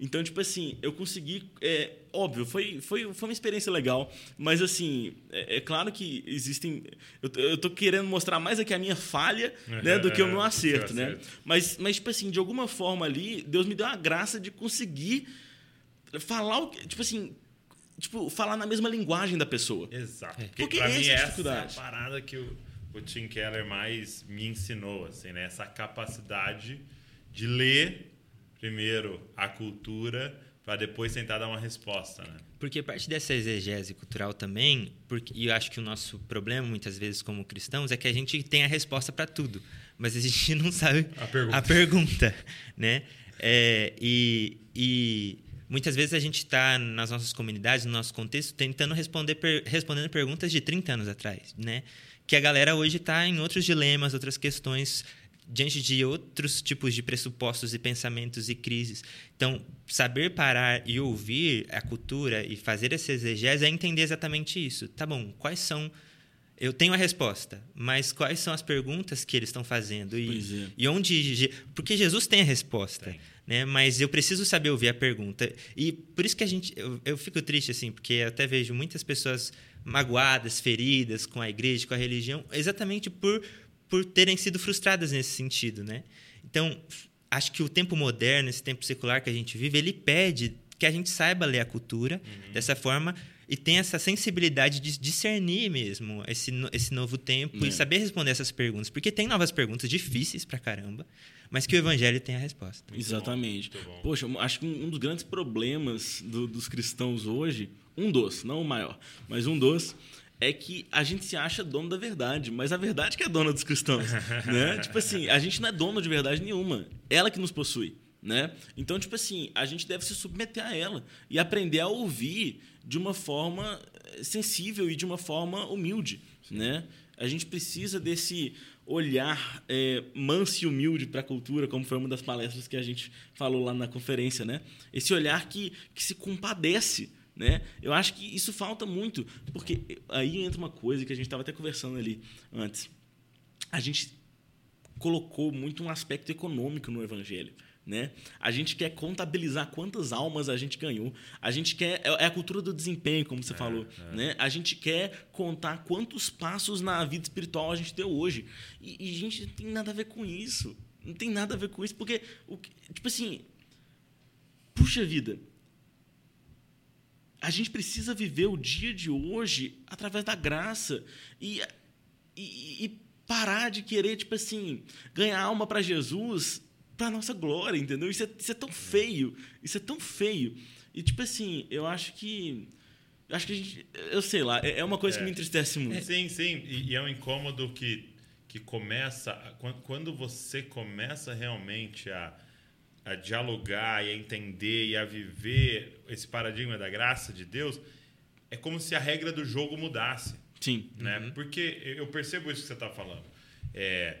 Então, tipo assim, eu consegui. É, óbvio, foi, foi, foi uma experiência legal, mas assim, é, é claro que existem. Eu, tô- eu tô querendo mostrar mais aqui a minha falha né, do que o meu acerto, né? acerto. Mas, mas, tipo assim, de alguma forma ali, Deus me deu a graça de conseguir falar o que. Tipo assim, tipo, falar na mesma linguagem da pessoa. Exato. Porque, Porque pra essa mim, é a essa é a parada que o, o Tim Keller mais me ensinou, assim, né? Essa capacidade de ler primeiro a cultura para depois tentar dar uma resposta, né? Porque parte dessa exegese cultural também, porque, e eu acho que o nosso problema, muitas vezes, como cristãos, é que a gente tem a resposta para tudo, mas a gente não sabe A pergunta. pergunta, né? É, e, e muitas vezes a gente está nas nossas comunidades, no nosso contexto, tentando responder per- respondendo perguntas de 30 anos atrás, né? Que a galera hoje está em outros dilemas, outras questões, diante de outros tipos de pressupostos e pensamentos e crises. Então, saber parar e ouvir a cultura e fazer essa exegese é entender exatamente isso. Tá bom, quais são eu tenho a resposta, mas quais são as perguntas que eles estão fazendo? E, Pois é. e onde. Porque Jesus tem a resposta, né? Mas eu preciso saber ouvir a pergunta. E por isso que a gente. Eu, eu fico triste, assim, porque eu até vejo muitas pessoas magoadas, feridas com a igreja, com a religião, exatamente por, por terem sido frustradas nesse sentido, né? Então, acho que o tempo moderno, esse tempo secular que a gente vive, ele pede que a gente saiba ler a cultura dessa forma e tenha essa sensibilidade de discernir mesmo esse, esse novo tempo É. e saber responder essas perguntas. Porque tem novas perguntas difíceis pra caramba, mas que o evangelho tem a resposta. Exatamente. muito bom. Poxa, acho que um dos grandes problemas do- dos cristãos hoje, um dos, não o maior, mas um dos, é que a gente se acha dono da verdade, mas a verdade que é dona dos cristãos, né? Tipo assim, a gente não é dono de verdade nenhuma, ela que nos possui, né? Então, tipo assim, a gente deve se submeter a ela e aprender a ouvir de uma forma eh, sensível e de uma forma humilde, né? A gente precisa desse olhar é, manso e humilde para a cultura, como foi uma das palestras que a gente falou lá na conferência, né? Esse olhar que, que se compadece, né? Eu acho que isso falta muito, porque aí entra uma coisa que a gente estava até conversando ali antes. A gente colocou muito um aspecto econômico no evangelho. Né? A gente quer contabilizar quantas almas a gente ganhou. A gente quer. É a cultura do desempenho, como você falou. Né? A gente quer contar quantos passos na vida espiritual a gente deu hoje. E, e a gente não tem nada a ver com isso. Não tem nada a ver com isso, porque, o tipo assim. Puxa vida. A gente precisa viver o dia de hoje através da graça. E, e, e parar de querer, tipo assim, ganhar alma para Jesus para nossa glória, entendeu? Isso é, isso é tão feio. Isso é tão feio. E, tipo assim, eu acho que. Eu acho que a gente. Eu sei lá, é é uma coisa que É. me entristece muito. Sim, sim. E, e é um incômodo que, que começa. Quando, você começa realmente a, a dialogar e a entender e a viver esse paradigma da graça de Deus, é como se a regra do jogo mudasse. Sim. né? Porque eu percebo isso que você está falando. É,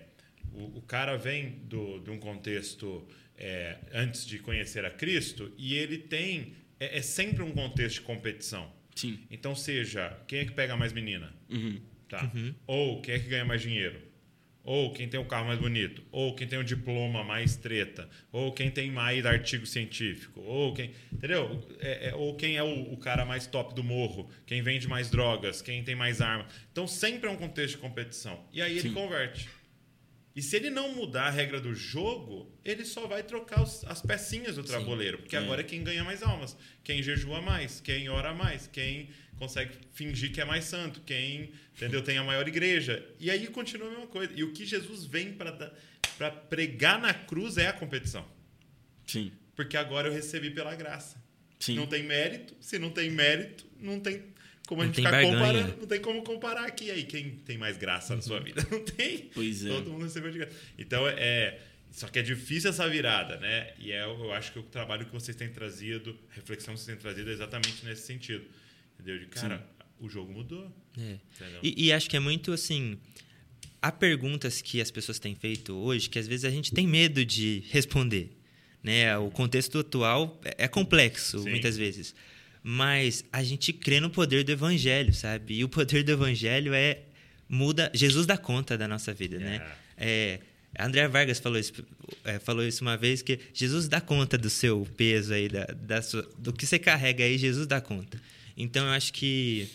o, o cara vem do, de um contexto é, antes de conhecer a Cristo e ele tem é, é sempre um contexto de competição. Sim. Então seja quem é que pega mais menina, Uhum. tá? Ou quem é que ganha mais dinheiro, ou quem tem o carro mais bonito, ou quem tem o diploma mais treta, ou quem tem mais artigo científico, ou quem, entendeu? É- é- ou quem é o, o cara mais top do morro, quem vende mais drogas, quem tem mais arma. Então sempre é um contexto de competição. E aí ele Sim. converte. E se ele não mudar a regra do jogo, ele só vai trocar os- as pecinhas do tabuleiro. Porque É. agora é quem ganha mais almas, quem jejua mais, quem ora mais, quem consegue fingir que é mais santo, quem entendeu tem a maior igreja. E aí continua a mesma coisa. E o que Jesus vem para pregar na cruz é a competição. Sim. Porque agora eu recebi pela graça. Sim. Não tem mérito. Se não tem mérito, não tem como a Não gente tem ficar barganha. comparando. Não tem como comparar aqui. Aí, quem tem mais graça na sua vida? Não tem. Pois é. Todo mundo recebeu de graça. Então, é. Só que é difícil essa virada, né? E é, eu acho que o trabalho que vocês têm trazido, a reflexão que vocês têm trazido é exatamente nesse sentido. Entendeu? De cara, o jogo mudou. É. E, e acho que é muito assim. Há perguntas que as pessoas têm feito hoje que às vezes a gente tem medo de responder. Né? O contexto atual é é complexo, Sim. muitas vezes. Mas a gente crê no poder do evangelho, sabe? E o poder do evangelho é. muda. Jesus dá conta da nossa vida, né? É, a Andrea Vargas falou isso, é, falou isso uma vez, que Jesus dá conta do seu peso aí, da, da sua- do que você carrega aí, Jesus dá conta. Então eu acho que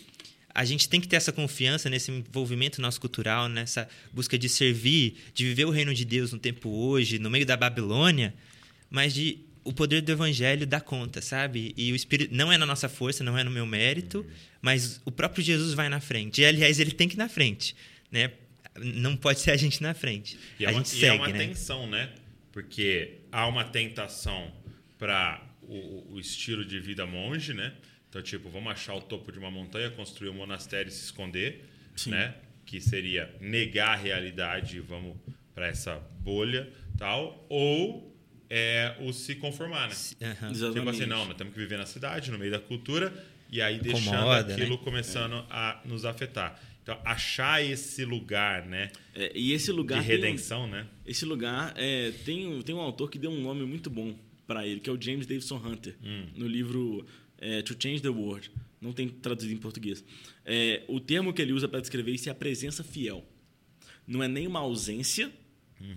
a gente tem que ter essa confiança nesse envolvimento nosso cultural, nessa busca de servir, de viver o reino de Deus no tempo hoje, no meio da Babilônia, mas de o poder do evangelho dá conta, sabe? E o espírito não é na nossa força, não é no meu mérito, mas o próprio Jesus vai na frente. E aliás, ele tem que ir na frente, né? Não pode ser a gente na frente. E é a uma, gente e segue, é uma né? tensão, né? Porque há uma tentação para o, o estilo de vida monge, né? Então, tipo, vamos achar o topo de uma montanha, construir um monastério e se esconder, Sim. né? Que seria negar a realidade e vamos para essa bolha, tal. Ou é o se conformar, né? Tipo Exatamente. assim, não, nós temos que viver na cidade, no meio da cultura, e aí deixando Incomoda, aquilo né? começando a nos afetar. Então, achar esse lugar, né? É, e esse lugar. De tem um- redenção, né? Esse lugar é, tem, um- tem um autor que deu um nome muito bom para ele, que é o James Davison Hunter, Hum. no livro é, To Change the World. Não tem traduzido em português. É, o termo que ele usa para descrever isso é a presença fiel. Não é nem uma ausência,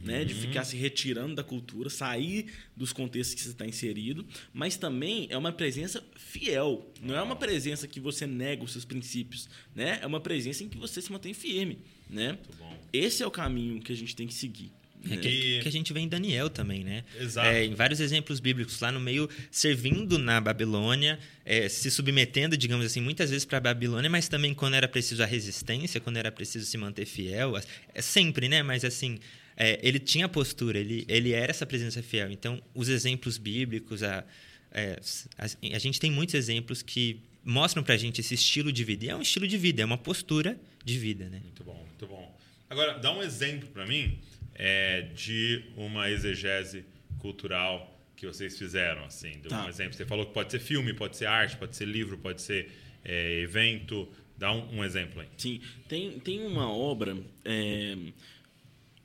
né, de ficar se retirando da cultura, sair dos contextos que você está inserido, mas também é uma presença fiel. Não é uma presença que você nega os seus princípios, né? É uma presença em que você se mantém firme, né? bom. Esse é o caminho que a gente tem que seguir. É né? que, E- que a gente vê em Daniel também, né? Exato. É, em vários exemplos bíblicos, lá no meio, servindo na Babilônia, é, se submetendo, digamos assim, muitas vezes para a Babilônia, mas também quando era preciso a resistência, quando era preciso se manter fiel. É sempre, né? Mas assim, é, ele tinha postura, ele, ele era essa presença fiel. Então, os exemplos bíblicos, a, é, a, a gente tem muitos exemplos que mostram pra gente esse estilo de vida. E é um estilo de vida, é uma postura de vida, né? Muito bom, muito bom. Agora, dá um exemplo para mim é, de uma exegese cultural que vocês fizeram, assim. De Tá. Um exemplo. Você falou que pode ser filme, pode ser arte, pode ser livro, pode ser é, evento. Dá um, um exemplo aí. Sim, tem, tem uma obra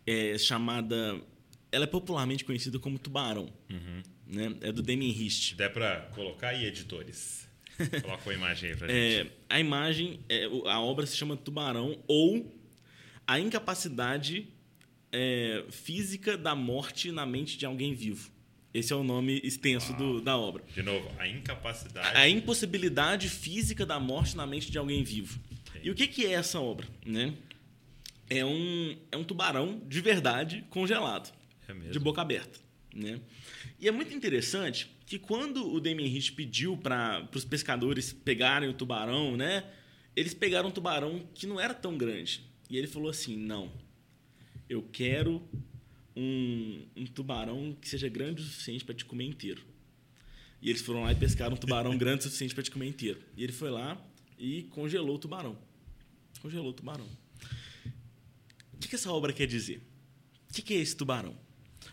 é, é, chamada. Ela é popularmente conhecida como Tubarão. Né? É do Damien Hirst. Dá para colocar aí, editores. Coloca a imagem aí pra É, gente. a imagem, é, a obra se chama Tubarão ou a incapacidade é, física da morte na mente de alguém vivo. Esse é o nome extenso do, da obra. De novo, a incapacidade. A impossibilidade física da morte na mente de alguém vivo. E o que, que é essa obra? Né? É, um, é um tubarão de verdade congelado, É mesmo. de boca aberta. Né? E é muito interessante que quando o Damien Hirst pediu para os pescadores pegarem o tubarão, né? eles pegaram um tubarão que não era tão grande. E ele falou assim: não, eu quero um, um tubarão que seja grande o suficiente para te comer inteiro. E eles foram lá e pescaram um tubarão grande o suficiente para te comer inteiro. E ele foi lá e congelou o tubarão. Congelou o tubarão. O que, que essa obra quer dizer? O que, que é esse tubarão?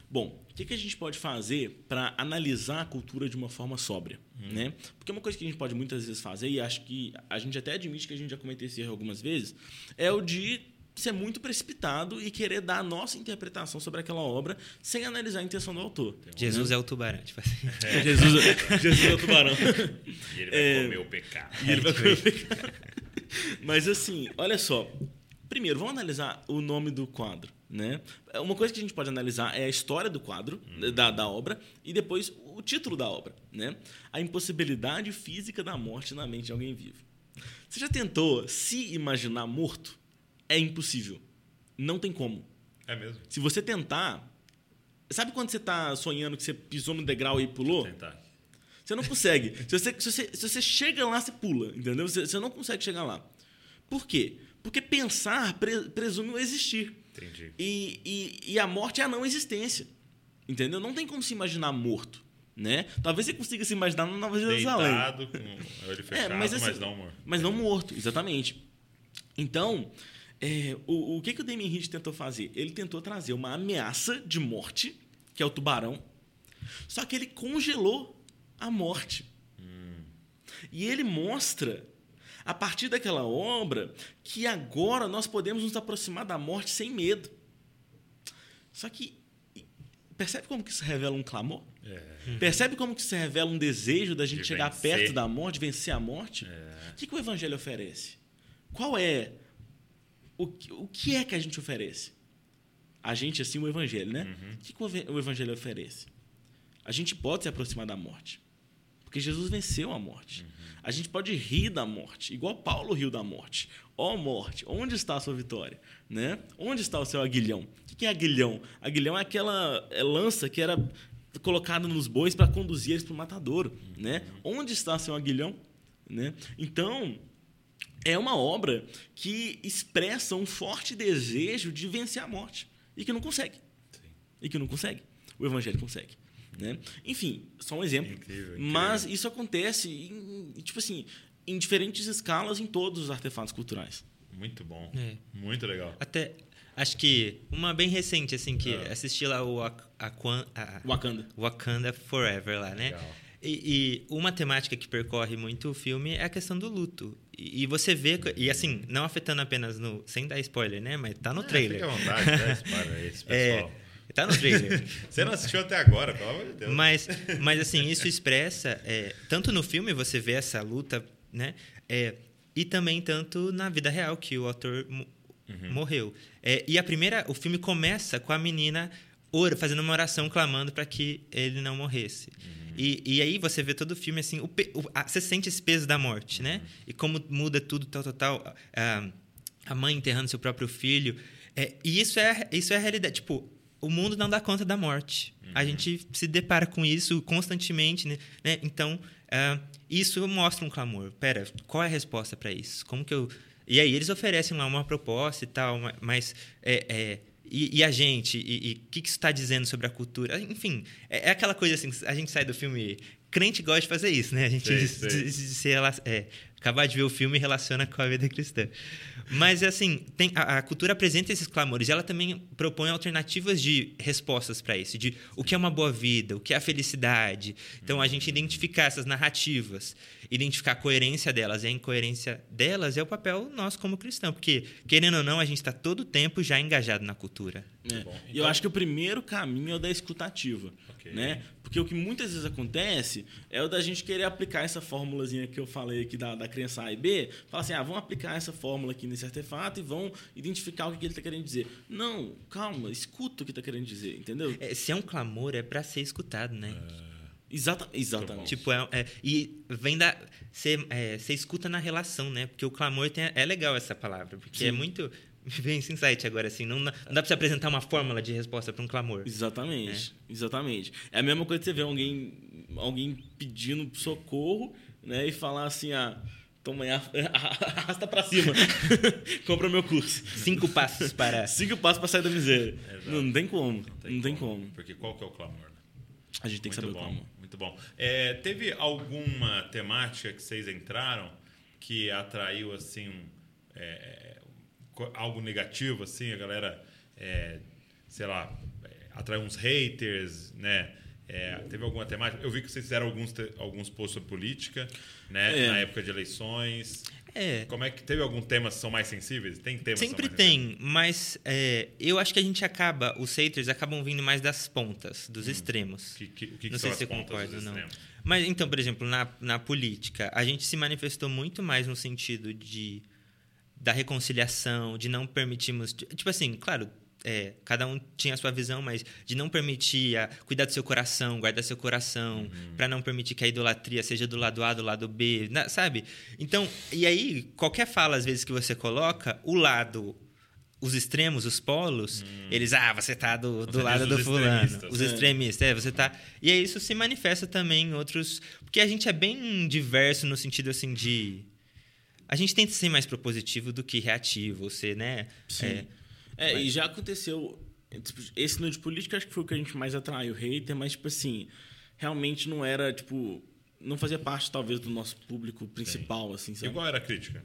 Bom, o que, que a gente pode fazer para analisar a cultura de uma forma sóbria? Né? Porque uma coisa que a gente pode muitas vezes fazer, e acho que a gente até admite que a gente já cometeu esse erro algumas vezes, é o de ser muito precipitado e querer dar a nossa interpretação sobre aquela obra sem analisar a intenção do autor. Jesus é o tubarão. Tipo assim. Jesus, Jesus é o tubarão. E ele vai É. comer o pecado. E ele vai comer. Mas assim, olha só. Primeiro, vamos analisar o nome do quadro. Né? Uma coisa que a gente pode analisar é a história do quadro, da, da obra, e depois o título da obra. Né? A impossibilidade física da morte na mente de alguém vivo. Você já tentou se imaginar morto? É impossível. Não tem como. É mesmo? Se você tentar. Sabe quando você está sonhando que você pisou no degrau e pulou? Tentar. Você não consegue. Se você, se você, se você chega lá, você pula, entendeu? Você, você não consegue chegar lá. Por quê? Porque pensar pre- presume o existir. Entendi. E, e, e a morte é a não existência. Entendeu? Não tem como se imaginar morto. Né? Talvez você consiga se imaginar na Nova Jerusalém. Deitado, com olho fechado, mas mas, assim- não morto. Mas não morto, exatamente. Então, é, o, o que, que o Damien Hirst tentou fazer? Ele tentou trazer uma ameaça de morte, que é o tubarão, só que ele congelou a morte. E ele mostra, a partir daquela obra, que agora nós podemos nos aproximar da morte sem medo. Só que, percebe como que isso revela um clamor? É. Percebe como que isso revela um desejo da gente De chegar vencer. perto da morte, vencer a morte? É. O que, que o Evangelho oferece? Qual é. O, que- o que é que a gente oferece? A gente, assim, o Evangelho, né? Uhum. O que, que o Evangelho oferece? A gente pode se aproximar da morte. Porque Jesus venceu a morte. Uhum. A gente pode rir da morte, igual Paulo riu da morte. Ó morte, onde está a sua vitória? Né? Onde está o seu aguilhão? O que é aguilhão? Aguilhão é aquela é, lança que era colocada nos bois para conduzir eles para o matadouro. Né? Onde está seu aguilhão? Né? Então, é uma obra que expressa um forte desejo de vencer a morte e que não consegue. E que não consegue. O evangelho consegue. Né? Enfim, só um exemplo. Incrível, incrível. Mas isso acontece, em, tipo assim, em diferentes escalas em todos os artefatos culturais. Muito bom. É. Muito legal. Até, acho que uma bem recente, assim, que Ah. assisti lá o Wak- Aquan- a- Wakanda. Wakanda Forever lá, né? Legal. E, e uma temática que percorre muito o filme é a questão do luto. E, e você vê, e assim, não afetando apenas no. Sem dar spoiler, né? Mas tá no É, trailer. Fica à vontade, dá spoiler aí, esse É, pessoal. Tá no trailer. Você não assistiu até agora, pelo amor de Deus. Mas, mas assim, isso expressa, é, tanto no filme você vê essa luta, né? É, e também tanto na vida real, que o autor mo- morreu. É, e a primeira, o filme começa com a menina ora, fazendo uma oração, clamando para que ele não morresse. E, e aí você vê todo o filme assim, o o- a- você sente esse peso da morte, né? E como muda tudo, tal, tal, tal. Ah, a mãe enterrando seu próprio filho. É, e isso é, isso é a realidade. Tipo, o mundo não dá conta da morte. A gente se depara com isso constantemente, né? né? Então, ah, isso mostra um clamor. Pera, qual é a resposta para isso? Como que eu... E aí eles oferecem lá uma proposta e tal, ma- mas... É, é, e, e a gente? E o que, que isso está dizendo sobre a cultura? Enfim, é, é aquela coisa assim, a gente sai do filme... Crente gosta de fazer isso, né? A gente Sei, se- sei. se- se rela- é, acabar de ver o filme e relaciona com a vida cristã. Mas, assim, tem, a, a cultura apresenta esses clamores e ela também propõe alternativas de respostas para isso, de o que é uma boa vida, o que é a felicidade. Então, a gente identificar essas narrativas, identificar a coerência delas. E a incoerência delas é o papel nosso como cristão, porque, querendo ou não, a gente está todo o tempo já engajado na cultura. É. bom. E eu Então- acho que o primeiro caminho é o da escutativa. Ok. Né? Porque o que muitas vezes acontece é o da gente querer aplicar essa fórmulazinha que eu falei aqui da, da criança A e B. Falar assim, ah, vamos aplicar essa fórmula aqui nesse artefato e vão identificar o que que ele está querendo dizer. Não, calma, escuta o que está querendo dizer, entendeu? É, se é um clamor, é pra ser escutado, né? Exata, exatamente. Tipo, é, é- e vem da. Você é, escuta na relação, né? Porque o clamor tem, é legal essa palavra, porque é Sim. muito. Me vem esse insight agora, assim. Não, dá- não dá pra você apresentar uma fórmula de resposta pra um clamor. Exatamente, exatamente. É a mesma coisa que você vê alguém, alguém pedindo socorro, né, e falar assim, ah, toma aí, arrasta pra cima, compra meu curso. Cinco passos para. Cinco passos pra sair da miséria. Exato. Não, não tem como, não tem, como. Porque qual que é o clamor? né? A gente tem que muito saber bom, como. muito bom. É, teve alguma temática que vocês entraram que atraiu assim um, é, algo negativo assim, a galera, é, sei lá, é, atraiu uns haters, né? É, teve alguma temática? Eu vi que vocês fizeram alguns, alguns posts sobre política, né? É. Na época de eleições. É. Como é que teve algum temas que são mais sensíveis? Tem temas que são Sempre tem, mas é, eu acho que a gente acaba, os haters acabam vindo mais das pontas, dos extremos. Que, que, o que, que não são sei se você concorda não. extremos? Mas então, por exemplo, na, na política, a gente se manifestou muito mais no sentido de da reconciliação, de não permitirmos. Tipo assim, claro, é, cada um tinha a sua visão, mas de não permitir a, cuidar do seu coração, guardar seu coração, Uhum. para não permitir que a idolatria seja do lado A, do lado B, na- sabe? Então, e aí, qualquer fala, às vezes, que você coloca, o lado. Os extremos, os polos, eles, ah, você tá do, do lado do fulano. extremistas. Os É. extremistas, é, você tá. E aí isso se manifesta também em outros. Porque a gente é bem diverso no sentido assim de. A gente tenta ser mais propositivo do que reativo, ou ser, né? Sim. É, É, e já aconteceu. tipo, Esse no de política acho que foi o que a gente mais atraiu hater, mas, tipo assim, realmente não era, tipo. Não fazia parte, talvez, do nosso público principal, assim, sabe? Igual era a crítica?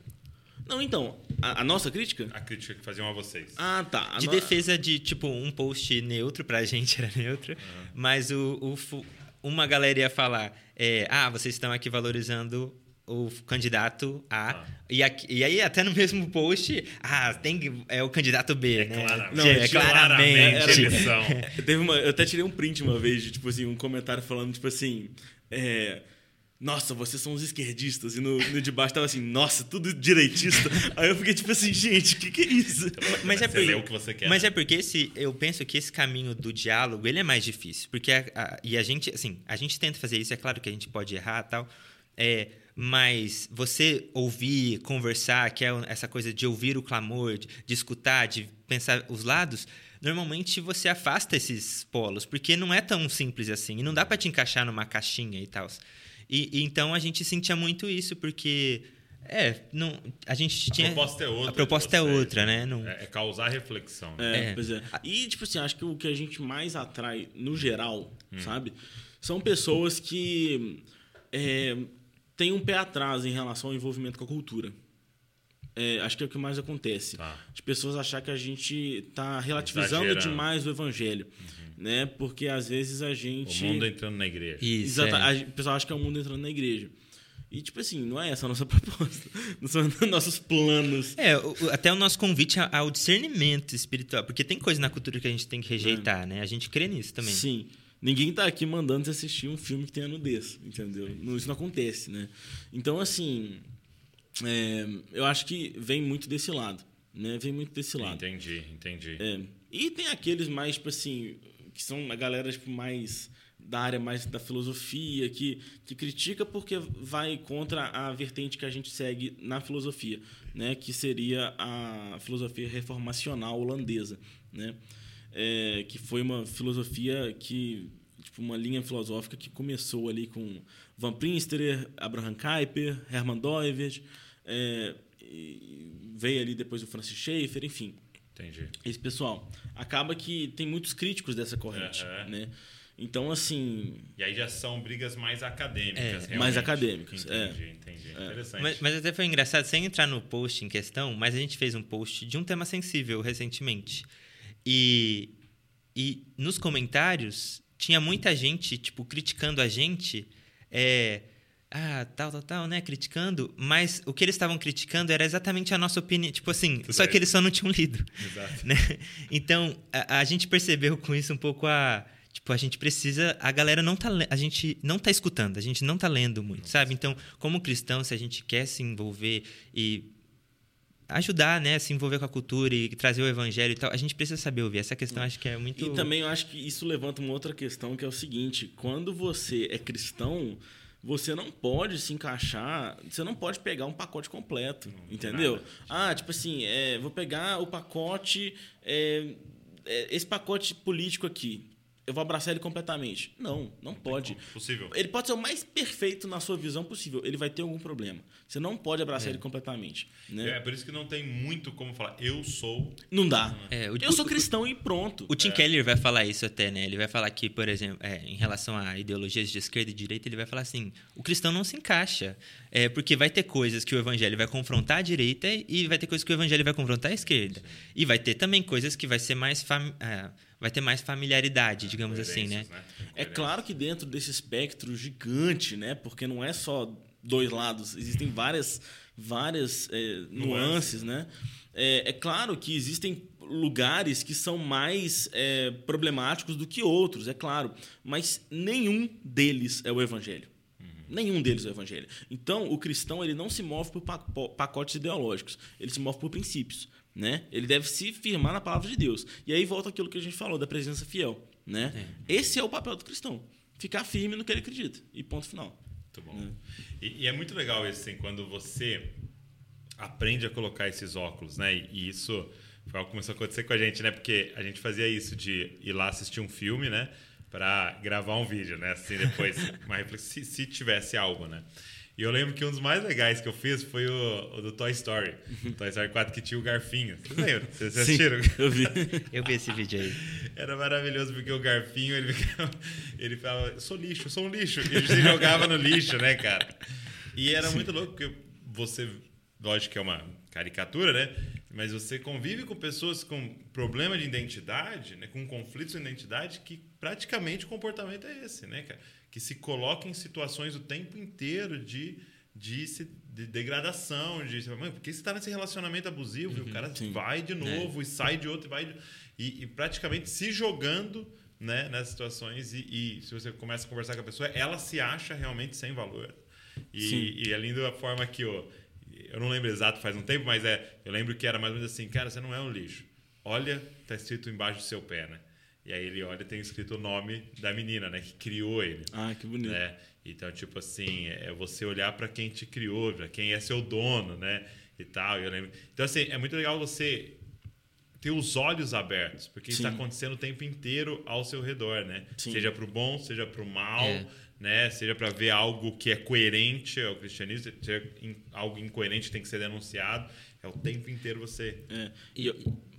Não, então, a, a nossa crítica? A crítica que faziam a vocês. Ah, tá. A de no- defesa de, tipo, um post neutro pra gente era neutro, mas o, o uma galera ia falar: é, ah, vocês estão aqui valorizando o candidato A. Ah. E, aqui- e aí, até no mesmo post, ah, tem é o candidato B, né? claramente. Não, é claramente. claramente. Teve uma, eu até tirei um print uma vez de, tipo assim, um comentário falando, tipo assim. é, nossa, vocês são os esquerdistas. E no, no de baixo tava assim, nossa, tudo direitista. Aí eu fiquei tipo assim, gente, o que, que é isso? Mas é porque, que você quer, Mas é porque esse, eu penso que esse caminho do diálogo ele é mais difícil, porque a, a- e a gente, assim, a gente tenta fazer isso. É claro que a gente pode errar, e tal. É, mas você ouvir, conversar, que é essa coisa de ouvir o clamor, de, de escutar, de pensar os lados. Normalmente você afasta esses polos, porque não é tão simples assim. E não dá para te encaixar numa caixinha e tal. E, e então a gente sentia muito isso, porque. É, não, a gente A tinha. proposta é outra. A proposta é outra, né? Não, É, é causar reflexão. É, É. pois é. E, tipo assim, acho que o que a gente mais atrai, no geral, Hum. sabe? São pessoas que é, têm um pé atrás em relação ao envolvimento com a cultura. É, acho que é o que mais acontece. Tá. De pessoas achar que a gente tá relativizando Exagerando. demais o evangelho. Né? Porque às vezes a O gente. mundo entrando na igreja. Isso, Exata, é. O pessoal acha que é o mundo entrando na igreja. E, tipo assim, não é essa a nossa proposta. Não são nossos planos. É, o- o- até o nosso convite ao discernimento espiritual, porque tem coisa na cultura que a gente tem que rejeitar, né? A gente crê nisso também. Sim. Ninguém tá aqui mandando você assistir um filme que tenha nudez, entendeu? Não- Isso não acontece, né? Então, assim, é, eu acho que vem muito desse lado, né? Vem muito desse lado. Entendi, entendi. É. E tem aqueles mais, tipo assim, que são a galera tipo, mais da área mais da filosofia, que, que critica porque vai contra a vertente que a gente segue na filosofia, né? Que seria a filosofia reformacional holandesa, né? É, que foi uma filosofia que tipo uma linha filosófica que começou ali com Van Prinsterer, Abraham Kuyper, Hermann Doivert, é, e veio ali depois o Francis Schaeffer, enfim, Entendi. esse pessoal. Acaba que tem muitos críticos dessa corrente, Aham. né? Então, assim, E aí já são brigas mais acadêmicas, É, realmente. mais acadêmicas, Entendi, é. entendi. Interessante. Mas, mas até foi engraçado, sem entrar no post em questão, mas a gente fez um post de um tema sensível recentemente. E, e nos comentários tinha muita gente, tipo, criticando a gente. É, ah, tal, tal, tal, né, criticando, mas o que eles estavam criticando era exatamente a nossa opinião, tipo assim, Tudo só que eles só não tinham lido. Exato. né? Então, a, a gente percebeu com isso um pouco a. Tipo, a gente precisa. A galera não tá. A gente não tá escutando, a gente não tá lendo muito, sabe? Então, como cristão, se a gente quer se envolver e ajudar, né? Se envolver com a cultura e trazer o evangelho e tal, a gente precisa saber ouvir. Essa questão acho que é muito. E também eu acho que isso levanta uma outra questão que é o seguinte: quando você é cristão, você não pode se encaixar, você não pode pegar um pacote completo, entendeu? Ah, tipo assim, é, vou pegar o pacote, é, é, esse pacote político aqui, eu vou abraçar ele completamente. Não, não pode. Possível. Ele pode ser o mais perfeito na sua visão possível, ele vai ter algum problema. Você não pode abraçar ele completamente, né? É por isso que não tem muito como falar, eu sou. Não dá. É, o- eu sou o- cristão e pronto. O Tim Keller vai falar isso até, né? Ele vai falar que, por exemplo, é, em relação a ideologias de esquerda e direita, ele vai falar assim: o cristão não se encaixa. É, porque vai ter coisas que o evangelho vai confrontar a direita e vai ter coisas que o evangelho vai confrontar a esquerda. E vai ter também coisas que vai ser mais. fam- é, vai ter mais familiaridade, digamos assim, né? Coerências, É claro que dentro desse espectro gigante, né? Porque não é só dois lados, existem várias, várias é, nuances, né? É, é claro que existem lugares que são mais é, problemáticos do que outros, é claro, mas nenhum deles é o evangelho. Nenhum deles é o evangelho. Então, o cristão ele não se move por paco- pacotes ideológicos, ele se move por princípios. Né? Ele deve se firmar na palavra de Deus. E aí volta aquilo que a gente falou da presença fiel. Né? Esse é o papel do cristão. Ficar firme no que ele acredita. E ponto final. Muito bom. E, e é muito legal isso, assim, quando você aprende a colocar esses óculos, né? E, e isso foi algo que começou a acontecer com a gente, né? Porque a gente fazia isso de ir lá assistir um filme, né? Pra gravar um vídeo, né? Assim, depois, uma reflexão, se, se tivesse algo, né? E eu lembro que um dos mais legais que eu fiz foi o, o do Toy Story. Toy Story 4 que tinha o garfinho. Vocês lembram? Vocês Sim, assistiram? eu vi. Eu vi esse vídeo aí. Era maravilhoso porque o garfinho, ele ficava, ele falava, eu sou lixo, eu sou um lixo. E ele se jogava no lixo, né, cara? E era muito louco porque você, lógico que é uma caricatura, né? Mas você convive com pessoas com problema de identidade, né? com conflitos de identidade, que praticamente o comportamento é esse, né, cara? Que se coloca em situações o tempo inteiro de, de, se- de degradação, de Mãe, por que você está nesse relacionamento abusivo? e o cara sim. vai de novo e sai de outro e vai de... e, e praticamente se jogando né, nessas situações e, e se você começa a conversar com a pessoa, ela se acha realmente sem valor. E, e é lindo a forma que eu, eu não lembro exato faz um tempo, mas é, eu lembro que era mais ou menos assim, cara, você não é um lixo. Olha, tá escrito embaixo do seu pé, né? E aí ele olha e tem escrito o nome da menina, né, que criou ele. Ah, que bonito. né? Então, tipo assim, é você olhar para quem te criou, para quem é seu dono, né? E tal. Eu lembro. Então, assim, é muito legal você ter os olhos abertos, porque isso Sim. está acontecendo o tempo inteiro ao seu redor, né? Sim. Seja para o bom, seja para o mal, É. né? Seja para ver algo que é coerente ao cristianismo, seja algo incoerente que tem que ser denunciado. É o tempo inteiro você. É. E eu-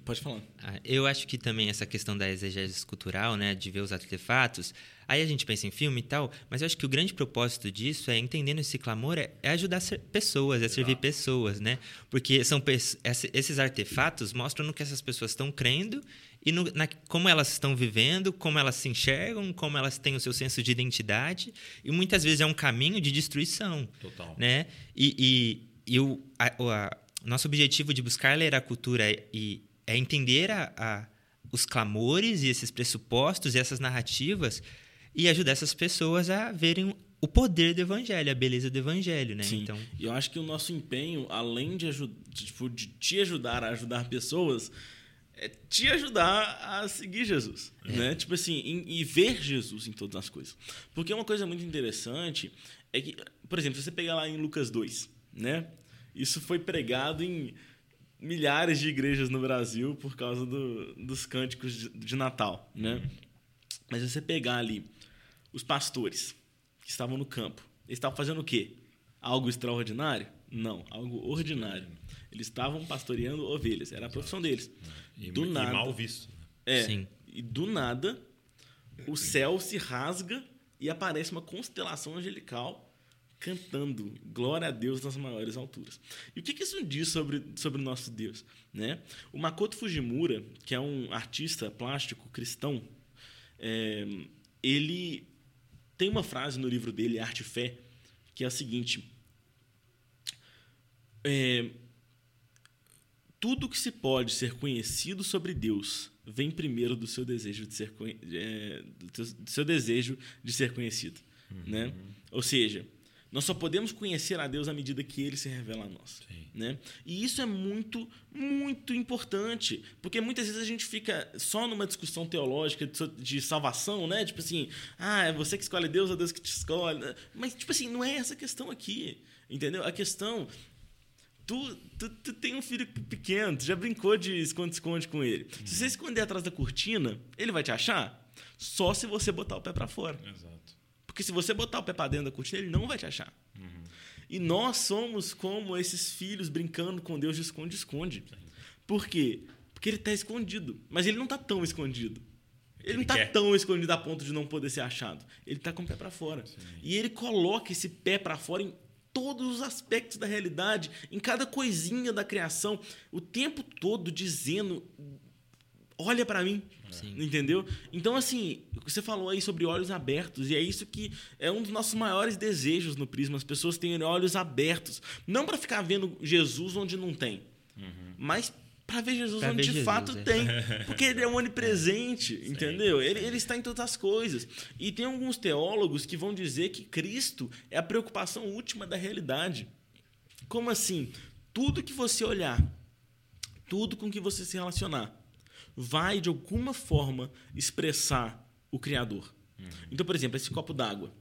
pode falar. Ah, Eu acho que também essa questão da exegese cultural, né, de ver os artefatos, aí a gente pensa em filme e tal, mas eu acho que o grande propósito disso é entendendo esse clamor é, é ajudar pessoas, é servir pessoas, né? Porque são esses artefatos mostram no que essas pessoas estão crendo e no, na, como elas estão vivendo, como elas se enxergam, como elas têm o seu senso de identidade e muitas vezes é um caminho de destruição Total. né? E, e, e o, a- a- nosso objetivo de buscar ler a cultura e, é entender a, a- os clamores e esses pressupostos e essas narrativas e ajudar essas pessoas a verem o poder do evangelho, a beleza do evangelho, né? Sim. Então, E eu acho que o nosso empenho, além de, tipo, de te ajudar a ajudar pessoas, é te ajudar a seguir Jesus. Né? Tipo assim, em- e ver Jesus em todas as coisas. Porque uma coisa muito interessante é que, por exemplo, se você pegar lá em Lucas 2, né? Isso foi pregado em milhares de igrejas no Brasil por causa do- dos cânticos de, de Natal, né? Mas se você pegar ali os pastores que estavam no campo, eles estavam fazendo o quê? Algo extraordinário? Não, algo ordinário. Eles estavam pastoreando ovelhas, era a profissão deles. E, Do e nada, mal visto. é, Sim. e do nada, o céu se rasga e aparece uma constelação angelical cantando glória a Deus nas maiores alturas. E o que, que isso diz sobre, sobre o nosso Deus? Né? O Makoto Fujimura, que é um artista plástico cristão, é, ele tem uma frase no livro dele, Arte e Fé, que é a seguinte. É, tudo que se pode ser conhecido sobre Deus vem primeiro do seu desejo de ser é, do seu desejo de ser conhecido, uhum. né? Ou seja, nós só podemos conhecer a Deus à medida que Ele se revela a nós. Né? E isso é muito, muito importante. Porque muitas vezes a gente fica só numa discussão teológica de salvação, né? Tipo assim, ah, é você que escolhe Deus, é Deus que te escolhe. Mas, tipo assim, não é essa a questão aqui. Entendeu? A questão. Tu, tu, tu tem um filho pequeno, tu já brincou de esconde-esconde com ele. Uhum. Se você esconder atrás da cortina, ele vai te achar? Só se você botar o pé para fora. Exato. Porque se você botar o pé para dentro da cortina, ele não vai te achar. Uhum. E nós somos como esses filhos brincando com Deus de esconde-esconde. Por quê? Porque ele está escondido. Mas ele não está tão escondido. Ele, ele não está tão escondido a ponto de não poder ser achado. Ele está com o pé para fora. Sim. E ele coloca esse pé para fora em todos os aspectos da realidade, em cada coisinha da criação, o tempo todo dizendo: olha para mim. Sim. Entendeu? Então, assim, você falou aí sobre olhos abertos, e é isso que é um dos nossos maiores desejos no Prisma. As pessoas têm olhos abertos. Não para ficar vendo Jesus onde não tem, uhum. mas para ver Jesus pra onde ver de Jesus, fato é. tem. Porque ele é onipresente, é. entendeu? Ele, ele está em todas as coisas. E tem alguns teólogos que vão dizer que Cristo é a preocupação última da realidade. Como assim? Tudo que você olhar, tudo com que você se relacionar, vai, de alguma forma, expressar o Criador. Uhum. Então, por exemplo, esse copo d'água.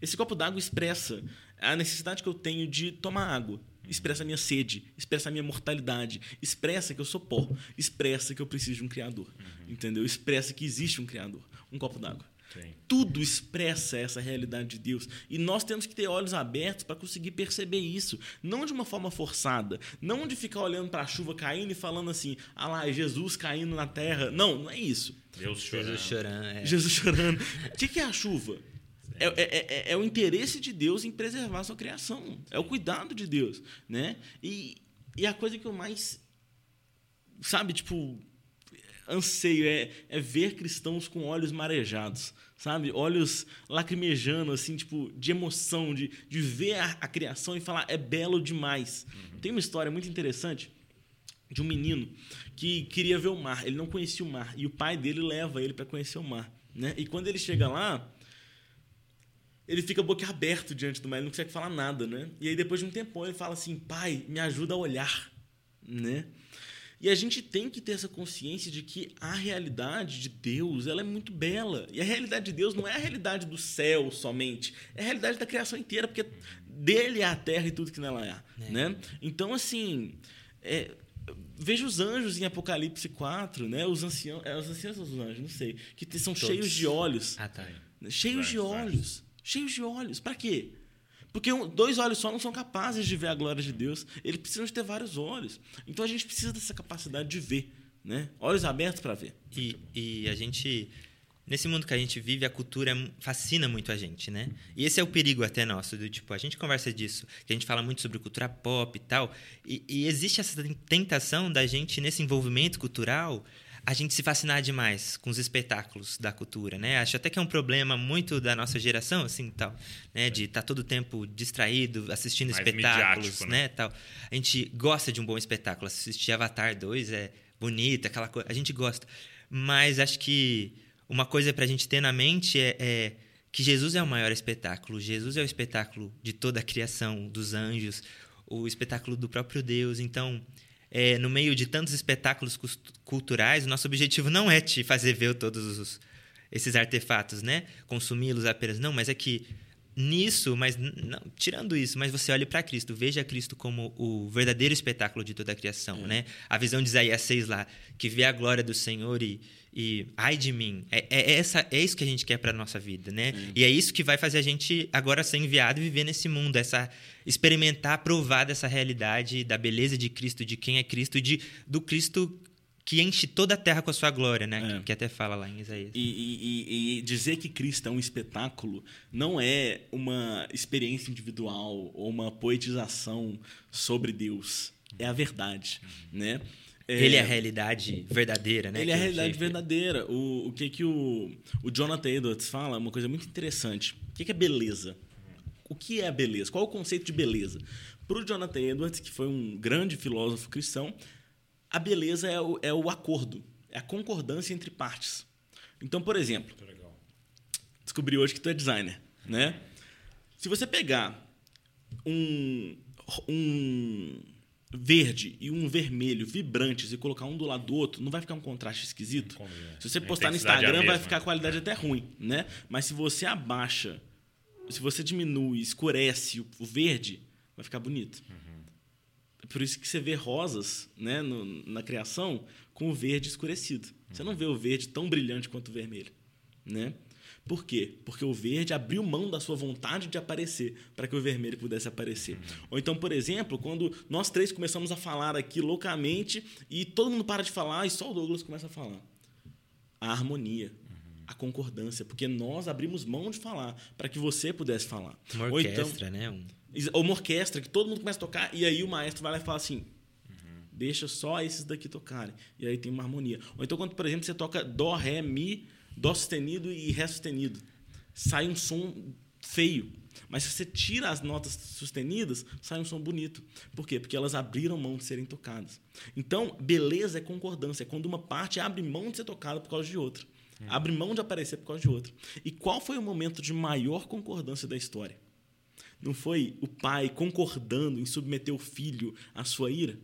Esse copo d'água expressa a necessidade que eu tenho de tomar água. Expressa a minha sede, expressa a minha mortalidade, expressa que eu sou pó, expressa que eu preciso de um Criador. Uhum. Entendeu? Expressa que existe um Criador. Um copo d'água. Sim. Tudo expressa essa realidade de Deus. E nós temos que ter olhos abertos para conseguir perceber isso. Não de uma forma forçada. Não de ficar olhando para a chuva caindo e falando assim, ah lá, é Jesus caindo na terra. Não, não é isso. Deus chorando. Jesus chorando. É. Jesus chorando. O que, que é a chuva? É, é, é, é, o interesse de Deus em preservar a sua criação. É o cuidado de Deus. Né? E, e a coisa que eu mais. Sabe, tipo, anseio, é, é ver cristãos com olhos marejados, sabe? Olhos lacrimejando, assim, tipo, de emoção, de, de ver a, a criação e falar, é belo demais. Uhum. Tem uma história muito interessante de um menino que queria ver o mar, ele não conhecia o mar, e o pai dele leva ele para conhecer o mar, né? E quando ele chega lá, ele fica boquiaberto diante do mar, ele não consegue falar nada, né? E aí depois de um tempão ele fala assim: "Pai, me ajuda a olhar", né? E a gente tem que ter essa consciência de que a realidade de Deus ela é muito bela. E a realidade de Deus não é a realidade do céu somente, é a realidade da criação inteira, porque dele é a terra e tudo que nela é. é. Né? Então, assim, é, veja os anjos em Apocalipse 4, né? os anciãos, é, os anciãos ou os anjos, não sei, que são Todos. cheios de olhos. Ah, tá. Cheios de olhos. Cheios de olhos. Para quê? Porque dois olhos só não são capazes de ver a glória de Deus. Eles precisam de ter vários olhos. Então a gente precisa dessa capacidade de ver, né? Olhos abertos para ver. E, e a gente nesse mundo que a gente vive, a cultura fascina muito a gente, né? E esse é o perigo até nosso, do tipo, a gente conversa disso, que a gente fala muito sobre cultura pop e tal, e, e existe essa tentação da gente, nesse envolvimento cultural, a gente se fascinar demais com os espetáculos da cultura, né? Acho até que é um problema muito da nossa geração, assim, tal, né? De estar tá todo o tempo distraído, assistindo Mais espetáculos, né? né? Tal. A gente gosta de um bom espetáculo. Assistir Avatar 2 é bonito, aquela coisa. A gente gosta. Mas acho que uma coisa para a gente ter na mente é, é que Jesus é o maior espetáculo. Jesus é o espetáculo de toda a criação, dos anjos, o espetáculo do próprio Deus. Então, é, no meio de tantos espetáculos culturais, o nosso objetivo não é te fazer ver todos os, esses artefatos, né? Consumi-los apenas. Não, mas é que nisso, mas não, tirando isso, mas você olhe para Cristo, veja Cristo como o verdadeiro espetáculo de toda a criação, é. né? A visão de Isaías 6 lá, que vê a glória do Senhor e, e ai de mim. É, é, essa, é isso que a gente quer para nossa vida, né? É. E é isso que vai fazer a gente agora ser enviado e viver nesse mundo, essa experimentar, provar dessa realidade da beleza de Cristo, de quem é Cristo, de do Cristo que enche toda a terra com a sua glória, né? É. Que, que, até fala lá em Isaías. E, e, e, dizer que Cristo é um espetáculo não é uma experiência individual ou uma poetização sobre Deus. É a verdade, uhum. né? É, ele é a realidade verdadeira, né? Ele é a realidade verdadeira. O, o que que o, o Jonathan Edwards fala, uma coisa muito interessante. O que, que é beleza? o que é a beleza? Qual é o conceito de beleza? Para o Jonathan Edwards, que foi um grande filósofo cristão, a beleza é o, é o acordo, é a concordância entre partes. Então, por exemplo, descobri hoje que tu é designer, né? Se você pegar um, um verde e um vermelho vibrantes e colocar um do lado do outro, não vai ficar um contraste esquisito? Combina. Se você postar no é Instagram, vai ficar a qualidade até ruim, né? Mas se você abaixa, se você diminui, escurece o, verde, vai ficar bonito. É por isso que você vê rosas né, no- na criação com o verde escurecido. Você não vê o verde tão brilhante quanto o vermelho. Né? Por quê? Porque o verde abriu mão da sua vontade de aparecer para que o vermelho pudesse aparecer. Ou então, por exemplo, quando nós três começamos a falar aqui loucamente e todo mundo para de falar e só o Douglas começa a falar. A harmonia, a concordância, porque nós abrimos mão de falar para que você pudesse falar. Uma então- orquestra, né? Um- ou uma orquestra que todo mundo começa a tocar e aí o maestro vai lá e fala assim: deixa só esses daqui tocarem. E aí tem uma harmonia. Ou então, quando, por exemplo, você toca Dó, Ré, Mi, Dó sustenido e Ré sustenido, sai um som feio. Mas se você tira as notas sustenidas, sai um som bonito. Por quê? Porque elas abriram mão de serem tocadas. Então, beleza é concordância. É quando uma parte abre mão de ser tocada por causa de outra. Abre mão de aparecer por causa de outra. E qual foi o momento de maior concordância da história? Não foi o pai concordando em submeter o filho à sua ira?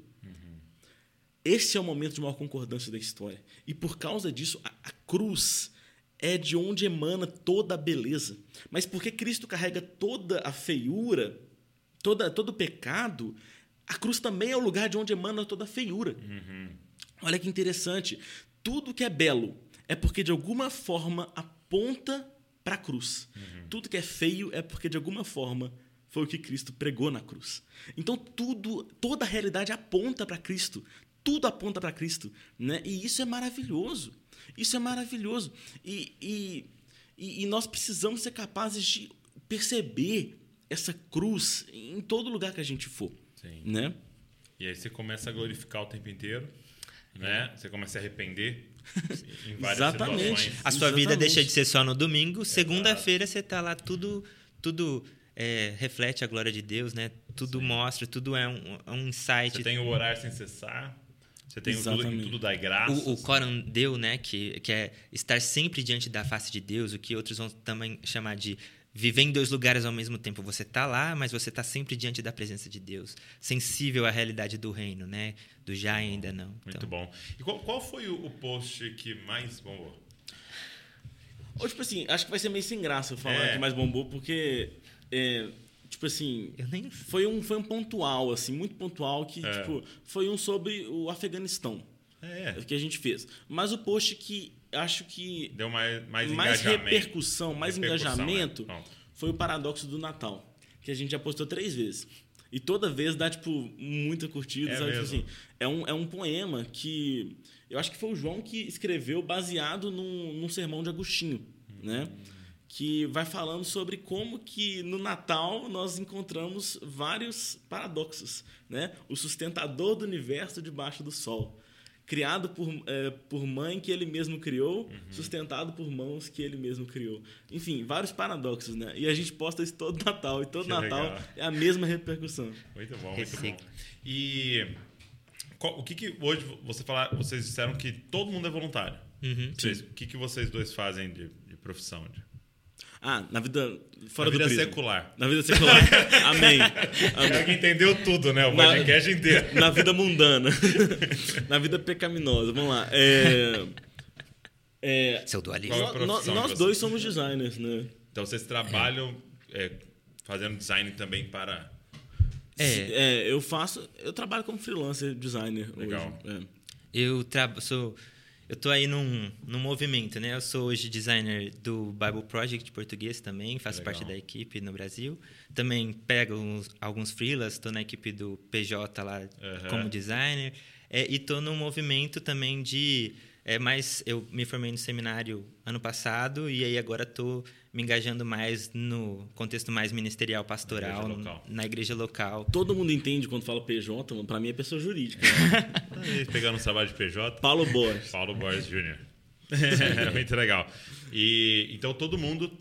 Esse é o momento de maior concordância da história. E por causa disso, a, a cruz é de onde emana toda a beleza. Mas porque Cristo carrega toda a feiura, toda, todo o pecado, a cruz também é o lugar de onde emana toda a feiura. Olha que interessante. Tudo que é belo é porque de alguma forma aponta para a cruz. Tudo que é feio é porque de alguma forma foi o que Cristo pregou na cruz. Então tudo, toda a realidade aponta para Cristo. Tudo aponta para Cristo, né? E isso é maravilhoso. Isso é maravilhoso. E, e, e, nós precisamos ser capazes de perceber essa cruz em todo lugar que a gente for, Sim. né? E aí você começa a glorificar o tempo inteiro, né? Você começa a arrepender em várias Exatamente. situações. A sua vida Exatamente. deixa de ser só no domingo. Segunda-feira você tá lá, tudo, tudo é, reflete a glória de Deus, né? Tudo mostra, tudo é um, é um insight. Você tem o orar sem cessar. Você tem o tudo, Exatamente. tudo dar graças. O, o Coran deu, né? Que, que é estar sempre diante da face de Deus, o que outros vão também chamar de viver em dois lugares ao mesmo tempo. Você tá lá, mas você tá sempre diante da presença de Deus, sensível à realidade do reino, né? Do já ainda não. Muito Então, bom. E qual, qual foi o, o post que mais bombou? Ou, tipo assim, acho que vai ser meio sem graça eu falar É. que mais bombou, porque, é, tipo assim, Eu nem foi um, foi um pontual, assim, muito pontual, que, É. tipo, foi um sobre o Afeganistão, É, que a gente fez. Mas o post que acho que deu mais, mais, mais engajamento. repercussão, mais Repercussão, engajamento, é. Foi o paradoxo do Natal, que a gente já postou três vezes. E toda vez dá, tipo, muita curtida, É sabe? Tipo mesmo? assim, é, um, é um poema que... Eu acho que foi o João que escreveu baseado num, num sermão de Agostinho, né? Que vai falando sobre como que no Natal nós encontramos vários paradoxos, né? O sustentador do universo debaixo do sol. Criado por, eh, por mãe que ele mesmo criou, Uhum. sustentado por mãos que ele mesmo criou. Enfim, vários paradoxos, né? E a gente posta isso todo Natal. E todo Que Natal legal. é a mesma repercussão. Muito bom, muito bom. E qual- o que, que hoje você falar, vocês disseram que todo mundo é voluntário. Uhum. Vocês- o que, que vocês dois fazem de, de profissão? De, Ah, na vida fora na vida do prisma. secular. Na vida secular. Amém. É que entendeu tudo, né? O Na- podcast inteiro. Na vida mundana. Na vida pecaminosa. Vamos lá. É, é, Seu dualismo. É nós vocês? dois somos designers, né? Então vocês trabalham é, fazendo design também para. É. É, eu faço. Eu trabalho como freelancer designer Legal. hoje. É. Eu tra... sou eu tô aí num, num movimento, né? Eu sou hoje designer do Bible Project português também, faço Legal. parte da equipe no Brasil. Também pego uns- alguns freelas, estou na equipe do PJ lá Aham. como designer. É, e estou num movimento também de... É, mais, eu me formei no seminário ano passado e aí agora estou me engajando mais no contexto mais ministerial, pastoral, igreja local. na igreja local. Todo mundo entende quando fala PJ, mano. Pra mim é pessoa jurídica. Aí, pegando o trabalho de PJ. Paulo Borges. Paulo Borges Jr. é muito legal. E então todo mundo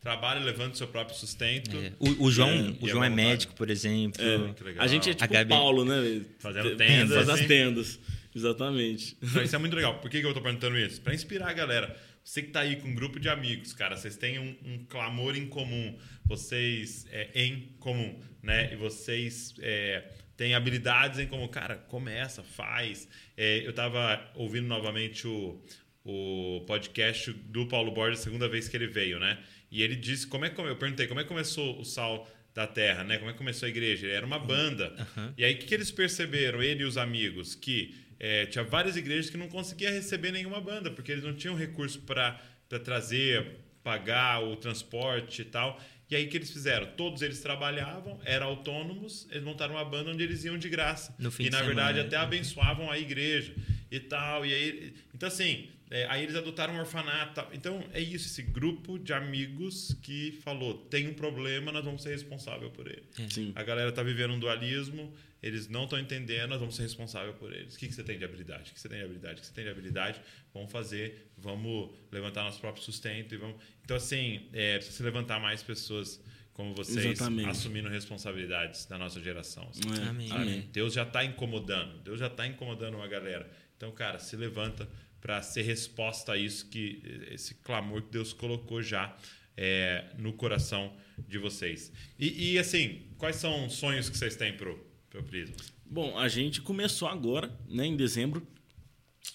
trabalha levando seu próprio sustento. É. O, o João, É, o e João é vontade. médico, por exemplo. Legal. A gente é tipo Gabi- Paulo, né? Fazendo tendas, Faz as assim. tendas. Exatamente. Então, isso é muito legal. Por que, que eu tô perguntando isso? Pra inspirar a galera. Você que tá aí com um grupo de amigos, cara, vocês têm um, um clamor em comum, vocês é, em comum, né? E vocês é, têm habilidades em comum. Cara, começa, faz. É, eu tava ouvindo novamente o, o podcast do Paulo Borges, segunda vez que ele veio, né? E ele disse, como é que eu perguntei, como é que começou o Sal da Terra, né? Como é que começou a igreja? Era uma banda. E aí o que, que eles perceberam, ele e os amigos, que é, tinha várias igrejas que não conseguia receber nenhuma banda, porque eles não tinham recurso para trazer, pagar o transporte e tal. E aí o que eles fizeram? Todos eles trabalhavam, eram autônomos, eles montaram uma banda onde eles iam de graça. E na semana, verdade né? até abençoavam a igreja e tal. E aí, então assim, é, aí eles adotaram um orfanato. Então é isso, esse grupo de amigos que falou, tem um problema, nós vamos ser responsável por ele. Sim. A galera tá vivendo um dualismo, eles não estão entendendo, nós vamos ser responsáveis por eles. O que, que você tem de habilidade? O que você tem de habilidade? O que você tem de habilidade? Vamos fazer, vamos levantar nosso próprio sustento e vamos. Então, assim, é, precisa se levantar mais pessoas como vocês Exatamente. assumindo responsabilidades da nossa geração. assim. É, Amém. Amém. Deus já está incomodando. Deus já está incomodando uma galera. Então, cara, se levanta para ser resposta a isso que esse clamor que Deus colocou já é, no coração de vocês. E, e, assim, quais são os sonhos que vocês têm pro pro Prisma? Bom, a gente começou agora, né, em dezembro,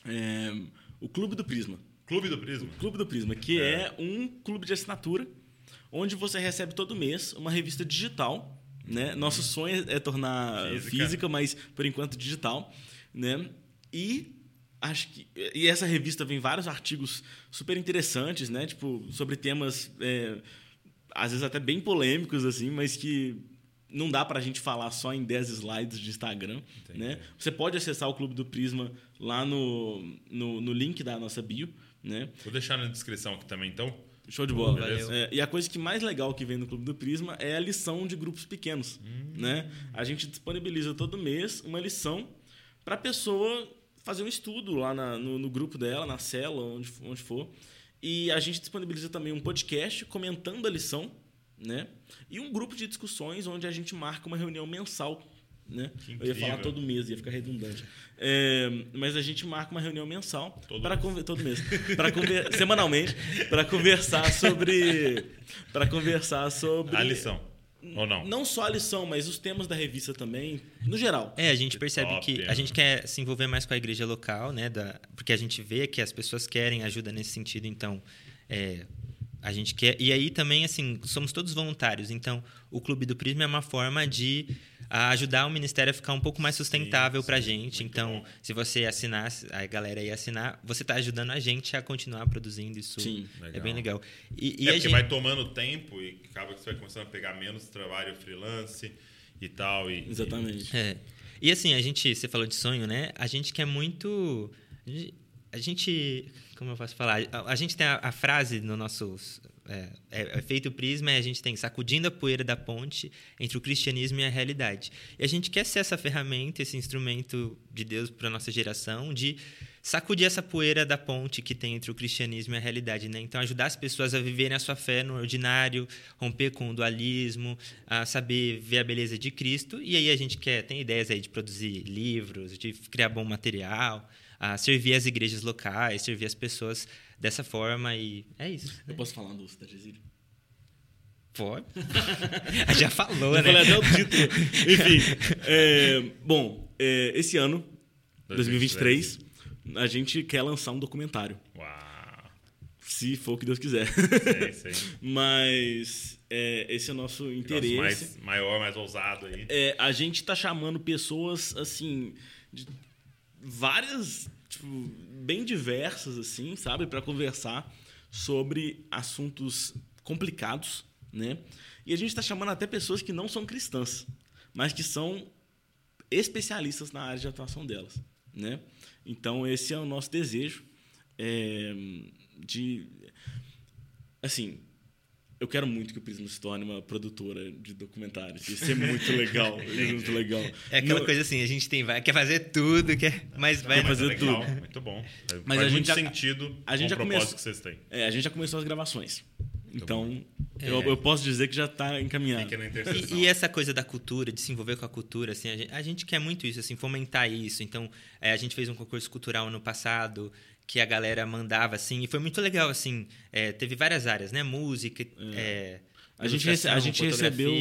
é, o Clube do Prisma. Clube do Prisma. Clube do Prisma, que é. um clube de assinatura onde você recebe todo mês uma revista digital. Né? Nosso sonho é tornar Física. física, mas por enquanto digital. Né? E acho que e essa revista vem vários artigos super interessantes, né? Tipo sobre temas é, às vezes até bem polêmicos assim, mas que não dá pra gente falar só em 10 slides de Instagram, né? Você pode acessar o Clube do Prisma lá no, no, no link da nossa bio, né? Vou deixar na descrição aqui também, então. Show de bola. É, e a coisa que mais legal que vem no Clube do Prisma é a lição de grupos pequenos. Né? A gente disponibiliza todo mês uma lição para a pessoa fazer um estudo lá na- no, no grupo dela, na cela, onde, onde for. E a gente disponibiliza também um podcast comentando a lição, né? E um grupo de discussões onde a gente marca uma reunião mensal. Né? Eu ia falar todo mês, ia ficar redundante. É, mas a gente marca uma reunião mensal para mês. todo mês, para semanalmente, para conversar sobre, para conversar sobre A lição. Ou não? não só a lição, mas os temas da revista também, no geral. É, a gente percebe top, que né? a gente quer se envolver mais com a igreja local, né? Da, porque a gente vê que as pessoas querem ajuda nesse sentido, então é, a gente quer. E aí também, assim, somos todos voluntários, então o Clube do Prisma é uma forma de ah, ajudar o ministério a ficar um pouco mais sustentável pra gente. muito Então, bom. se você assinar, a galera aí assinar, você tá ajudando a gente a continuar produzindo isso. Sim. É Legal. bem legal. E, e é a porque gente... vai tomando tempo e acaba que você vai começando a pegar menos trabalho freelance e tal. E, Exatamente. É. E assim, a gente, você falou de sonho, né? A gente quer muito. A gente- A. Como eu posso falar? A, a gente tem a, a frase no nosso. É, é, é feito o prisma e a gente tem sacudindo a poeira da ponte entre o cristianismo e a realidade. E a gente quer ser essa ferramenta, esse instrumento de Deus para nossa geração, de sacudir essa poeira da ponte que tem entre o cristianismo e a realidade, né? Então ajudar as pessoas a viverem a sua fé no ordinário, romper com o dualismo, a saber ver a beleza de Cristo. E aí a gente quer tem ideias aí de produzir livros, de criar bom material, a servir as igrejas locais, servir as pessoas dessa forma e é isso. Eu Né? posso falar do Estagesílio? Pode. Já falou, Eu né? falei até o título. Enfim. é, bom, é, esse ano, 2023, a gente quer lançar um documentário. Uau. Se for o que Deus quiser. Sei, sei. Mas é, esse é o nosso interesse. mais maior, mais ousado aí. É, a gente tá chamando pessoas, assim, de várias, tipo, bem diversas, assim, sabe? para conversar sobre assuntos complicados, né? E a gente tá chamando até pessoas que não são cristãs, mas que são especialistas na área de atuação delas, né? Então, esse é o nosso desejo é, de... Assim, eu quero muito que o Prisma se torne uma produtora de documentários. Isso é muito legal. É muito legal. É aquela coisa assim, a gente tem vai, quer fazer tudo, quer, mas vai Mas é fazer legal, tudo. Muito bom. Mas Faz a gente muito já- sentido a gente com já o propósito começou- que vocês têm. É, a gente já começou as gravações. Então, eu, eu posso dizer que já está encaminhado. E, e essa coisa da cultura, de se envolver com a cultura, assim, a gente, a gente quer muito isso, assim, fomentar isso. Então, é, a gente fez um concurso cultural no passado que a galera mandava, assim, e foi muito legal, assim. é, teve várias áreas, né? Música, é, A gente, rece- a gente recebeu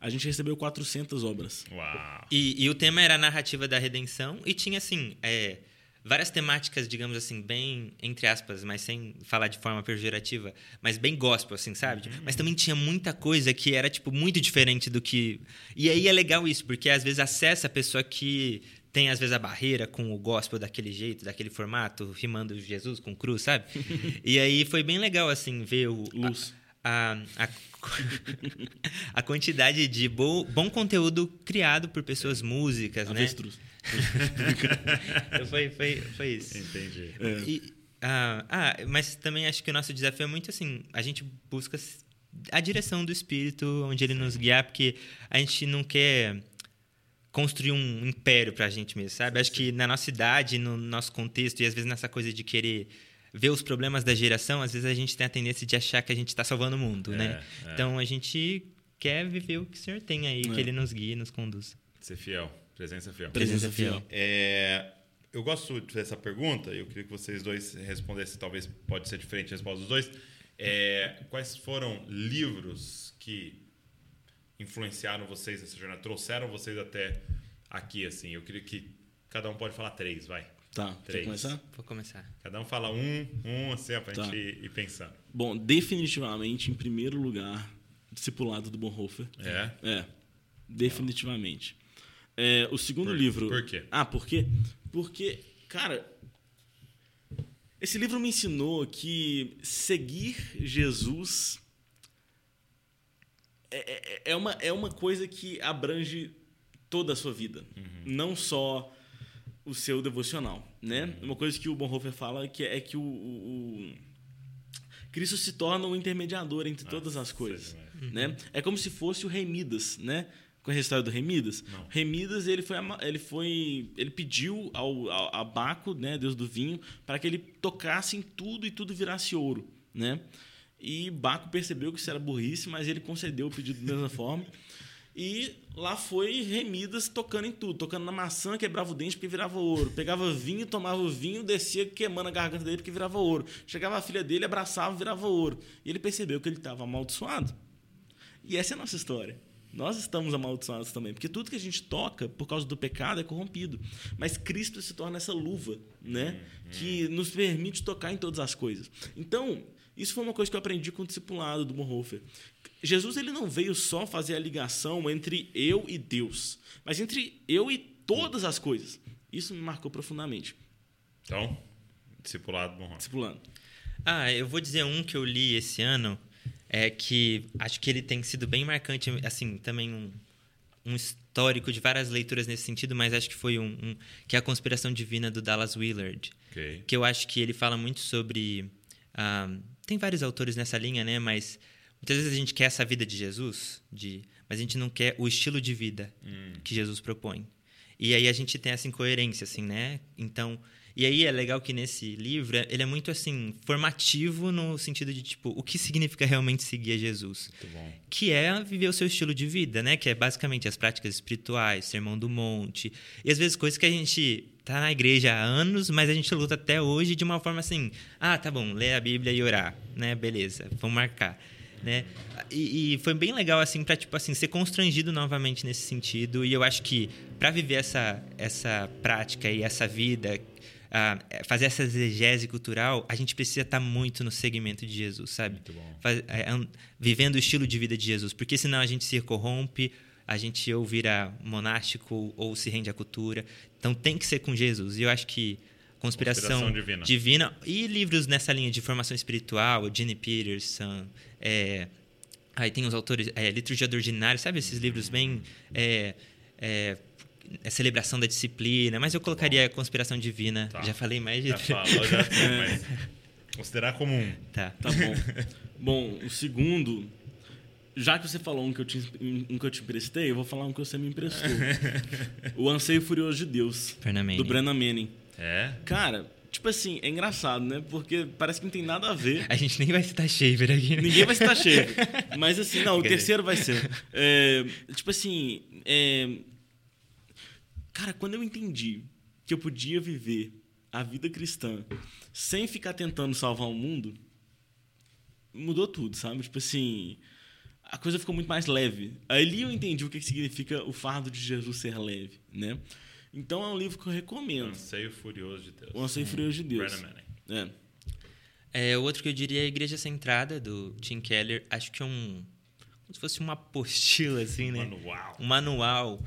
a gente recebeu 400 obras. Uau. E, e o tema era a narrativa da redenção e tinha, assim, é, várias temáticas, digamos assim, bem, entre aspas, mas sem falar de forma pejorativa, mas bem gospel, assim, sabe? Mas também tinha muita coisa que era, tipo, muito diferente do que... E aí é legal isso, porque às vezes acessa a pessoa que tem, às vezes, a barreira com o gospel daquele jeito, daquele formato, rimando Jesus com cruz, sabe? e aí foi bem legal, assim, ver o... a- Luz. a, a, a quantidade de bo, bom conteúdo criado por pessoas músicas, né? Avestruz. Então foi, foi, foi isso. Entendi. E, ah, ah, mas também acho que o nosso desafio é muito assim, a gente busca a direção do Espírito, onde ele nos guiar, porque a gente não quer construir um império pra gente mesmo, sabe? Acho que na nossa idade, no nosso contexto, e às vezes nessa coisa de querer ver os problemas da geração, às vezes a gente tem a tendência de achar que a gente está salvando o mundo, É, né? é. Então a gente quer viver o que o Senhor tem aí, É. que ele nos guie e nos conduz. Ser fiel. Presença fiel. Presença fiel. É, eu gosto dessa pergunta, eu queria que vocês dois respondessem, talvez pode ser diferente a resposta dos dois. É, quais foram livros que influenciaram vocês nessa jornada, trouxeram vocês até aqui, assim? Eu queria que cada um pode falar três, vai. Tá, quer Três. começar? Vou começar. Cada um fala um, um, assim, pra Tá. gente ir, ir pensando. Bom, definitivamente, em primeiro lugar, discipulado do Bonhoeffer. É? É, definitivamente. É, o segundo Por- livro. por quê? Ah, por quê? Porque, cara, esse livro me ensinou que seguir Jesus é, é- é uma, é uma coisa que abrange toda a sua vida, não só o seu devocional, né? Uma coisa que o Bonhoeffer fala que é que o, o- o Cristo se torna o intermediador entre todas as coisas, né? É como se fosse o rei Midas, né? Conhece a história do rei Midas? Não. Rei Midas, ele foi, ele foi, ele pediu ao, ao a Baco, né, Deus do vinho, para que ele tocasse em tudo e tudo virasse ouro, né? E Baco percebeu que isso era burrice, mas ele concedeu o pedido da mesma forma. E lá foi Rei Midas tocando em tudo, tocando na maçã, quebrava o dente porque virava ouro. Pegava vinho, tomava o vinho, descia queimando a garganta dele porque virava ouro. Chegava a filha dele, abraçava, virava ouro. E ele percebeu que ele estava amaldiçoado. E essa é a nossa história. Nós estamos amaldiçoados também, porque tudo que a gente toca por causa do pecado é corrompido. Mas Cristo se torna essa luva, né, que nos permite tocar em todas as coisas. Então, isso foi uma coisa que eu aprendi com o discipulado do Bonhoeffer. Jesus ele não veio só fazer a ligação entre eu e Deus, mas entre eu e todas as coisas. Isso me marcou profundamente. Então, discipulado bom. Discipulando. Ah, eu vou dizer um que eu li esse ano, é que acho que ele tem sido bem marcante, assim, também um, um histórico de várias leituras nesse sentido, mas acho que foi um, um- que é a Conspiração Divina do Dallas Willard, Ok. que eu acho que ele fala muito sobre ah, tem vários autores nessa linha, né? Mas muitas vezes a gente quer essa vida de Jesus, de, mas a gente não quer o estilo de vida que Jesus propõe. E aí a gente tem essa incoerência, assim, né? Então, e aí é legal que nesse livro é- ele é muito assim formativo no sentido de tipo o que significa realmente seguir a Jesus, que é viver o seu estilo de vida, né? Que é basicamente as práticas espirituais, sermão do monte e às vezes coisas que a gente tá na igreja há anos, mas a gente luta até hoje de uma forma assim, ah, tá bom, ler a Bíblia e orar, né? Beleza, vamos marcar. Né? E, e foi bem legal assim para tipo assim ser constrangido novamente nesse sentido e eu acho que para viver essa essa prática e essa vida ah, fazer essa exegese cultural, a gente precisa estar muito no segmento de Jesus, sabe? Faz- é, an- vivendo o estilo de vida de Jesus, porque senão a gente se corrompe, a gente ou vira monástico ou se rende à cultura. Então tem que ser com Jesus. E eu acho que conspiração, Conspiração divina. divina e livros nessa linha de formação espiritual, Gene Peterson, é, aí tem os autores, é, Liturgia do Ordinário, sabe esses livros bem é, é, é celebração da disciplina, mas eu colocaria conspiração divina. Tá. Já falei mais de Já falou, já sei, mas considerar como um. Tá. Tá bom. bom, o segundo, já que você falou um que eu te, um que eu te emprestei, eu vou falar um que você me emprestou. o Anseio Furioso de Deus, Manning. do Brennan Manning. É? Cara, tipo assim, é engraçado, né? Porque parece que não tem nada a ver. A gente nem vai citar Shaver aqui. Né? Ninguém vai citar Shaver. Mas assim, não, o terceiro vai ser. É, tipo assim, é, cara, quando eu entendi que eu podia viver a vida cristã sem ficar tentando salvar o mundo, mudou tudo, sabe? Tipo assim, a coisa ficou muito mais leve. Ali eu entendi o que significa o fardo de Jesus ser leve, né? Então é um livro que eu recomendo. O Anseio Furioso de Deus. O Anseio Furioso de Deus. É. É, outro que eu diria é a Igreja Centrada, do Tim Keller. Acho que é um... Como se fosse uma apostila, assim, né? Manual. Um manual.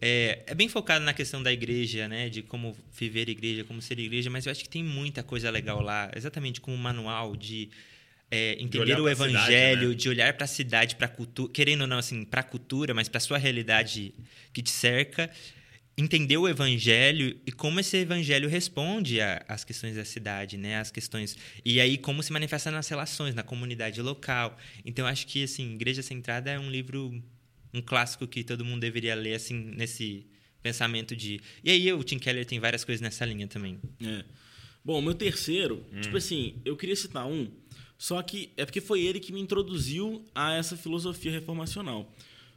É, é bem focado na questão da igreja, né? De como viver igreja, como ser igreja. Mas eu acho que tem muita coisa legal lá. Exatamente como um manual de... É, entender olhar o evangelho, cidade, né? de olhar para a cidade, para cultura, querendo ou não, assim, para a cultura, mas para sua realidade que te cerca, entender o evangelho e como esse evangelho responde a- às questões da cidade, né? As questões e aí como se manifesta nas relações, na comunidade local. Então eu acho que assim, Igreja Centrada é um livro um clássico que todo mundo deveria ler assim nesse pensamento de. E aí o Tim Keller tem várias coisas nessa linha também. É. Bom, meu terceiro, tipo assim, eu queria citar um, só que é porque foi ele que me introduziu a essa filosofia reformacional.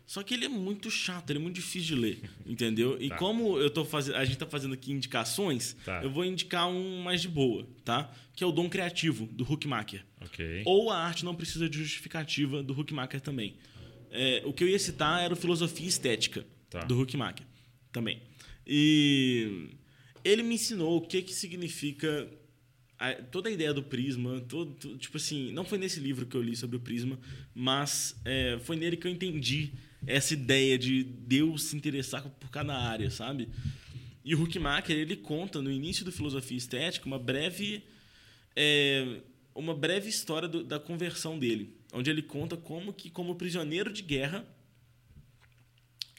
Só que ele é muito chato, ele é muito difícil de ler, entendeu? E Tá. como eu tô fazendo, a gente tá fazendo aqui indicações, Tá. eu vou indicar um mais de boa, tá? Que é o Dom Criativo do Huckmacher. Ok. Ou a arte não precisa de justificativa do Huckmacher também. É, o que eu ia citar era o Filosofia Estética Tá. do Huckmacher também. E ele me ensinou o que que significa a- toda a ideia do prisma, todo, tu- tipo assim, não foi nesse livro que eu li sobre o prisma, mas é, foi nele que eu entendi essa ideia de Deus se interessar por cada área, sabe? E o Huckmacher, ele conta no início do Filosofia Estética uma breve é, uma breve história do- da conversão dele, onde ele conta como que como prisioneiro de guerra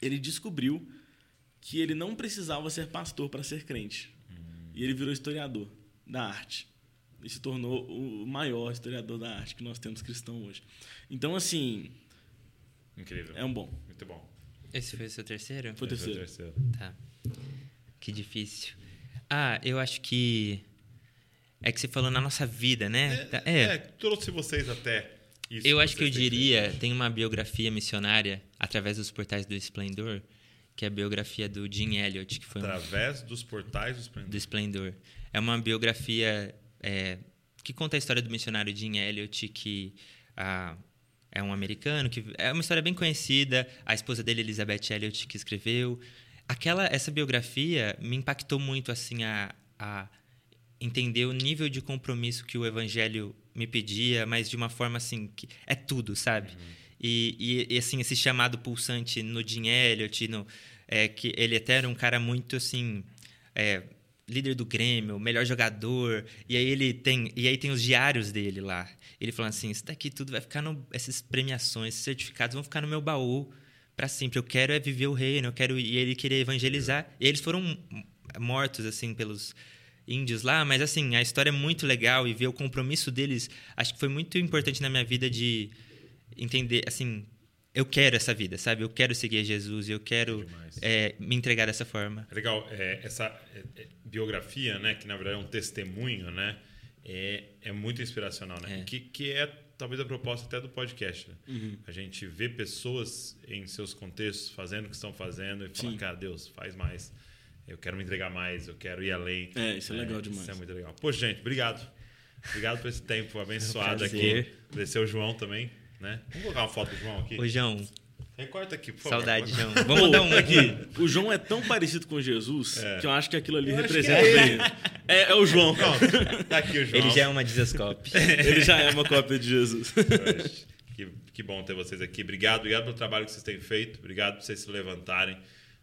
ele descobriu que ele não precisava ser pastor para ser crente. E ele virou historiador da arte. E se tornou o maior historiador da arte que nós temos cristão hoje. Então, assim, Incrível. é um bom. Muito bom. Esse foi o seu terceiro? Foi o Esse é o terceiro. Tá. Que difícil. Ah, eu acho que. É que você falou na nossa vida, né? Tá- É, é, trouxe vocês até isso. Eu acho que eu diria, feito. tem uma biografia missionária através dos portais do Esplendor, que é a biografia do Jim Elliot, que foi um, Através dos portais dos do Esplendor. É uma biografia é, que conta a história do missionário Jim Elliot, que ah, é um americano, que é uma história bem conhecida. A esposa dele, Elizabeth Elliot, que escreveu. Aquela, essa biografia me impactou muito assim a, a entender o nível de compromisso que o evangelho me pedia, mas de uma forma assim que é tudo, sabe? E, e, e, assim esse chamado pulsante no Elliot, no, é, que ele até era um cara muito assim é, líder do Grêmio, melhor jogador, e aí ele tem e aí tem os diários dele lá. Ele falando assim, isso daqui tudo vai ficar no, essas premiações, esses certificados vão ficar no meu baú para sempre. Eu quero é viver o reino, eu quero e ele queria evangelizar. E eles foram mortos assim pelos índios lá, mas assim, a história é muito legal e ver o compromisso deles, acho que foi muito importante na minha vida de entender, assim, eu quero essa vida, sabe? Eu quero seguir Jesus, eu quero é, me entregar dessa forma. É legal, é, essa é, é, biografia, né, que na verdade é um testemunho, né, é, é muito inspiracional, né? Que, que é talvez a proposta até do podcast. Né? A gente vê pessoas em seus contextos fazendo o que estão fazendo e fala, cara, Deus, faz mais. Eu quero me entregar mais, eu quero ir além. É, isso é legal demais. Isso é muito legal. Pô, gente, obrigado. Obrigado por esse tempo abençoado aqui. Agradecer o João também, né? Vamos colocar uma foto do João aqui? Ô, João, Recorta aqui, por favor. saudade, João. Vamos mandar um aqui. O João é tão parecido com Jesus que eu acho que aquilo ali Eu representa é bem. É, é o João. Pronto, tá aqui o João. Ele já é uma Dizascope. Ele já é uma cópia de Jesus. Que, que bom ter vocês aqui. Obrigado, obrigado pelo trabalho que vocês têm feito. Obrigado por vocês se levantarem.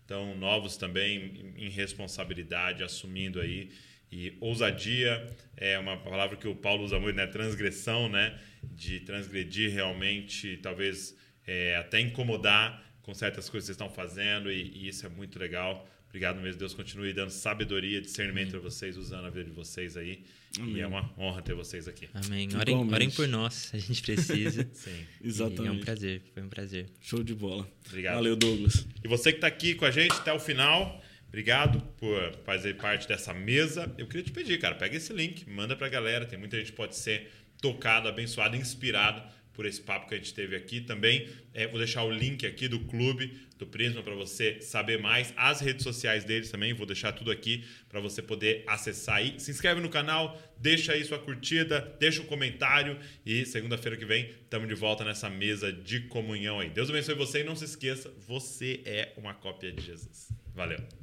Então, novos também em responsabilidade, assumindo aí. E ousadia é uma palavra que o Paulo usa muito, né? Transgressão, né? De transgredir realmente, talvez é, até incomodar com certas coisas que vocês estão fazendo. E, e isso é muito legal. Obrigado mesmo. Deus continue dando sabedoria, discernimento para vocês, usando a vida de vocês aí. E é uma honra ter vocês aqui. Amém. Orem, orem por nós, a gente precisa. Sim. E é um Exatamente. prazer, foi um prazer. Show de bola. Obrigado. Valeu, Douglas. E você que está aqui com a gente até o final, Obrigado por fazer parte dessa mesa. Eu queria te pedir, cara, pega esse link, manda pra galera. Tem muita gente que pode ser tocado, abençoado, inspirado por esse papo que a gente teve aqui. Também é, vou deixar o link aqui do clube do Prisma para você saber mais. As redes sociais deles também, vou deixar tudo aqui para você poder acessar aí. Se inscreve no canal, deixa aí sua curtida, deixa um comentário e segunda-feira que vem estamos de volta nessa mesa de comunhão aí. Deus abençoe você e não se esqueça, você é uma cópia de Jesus. Valeu.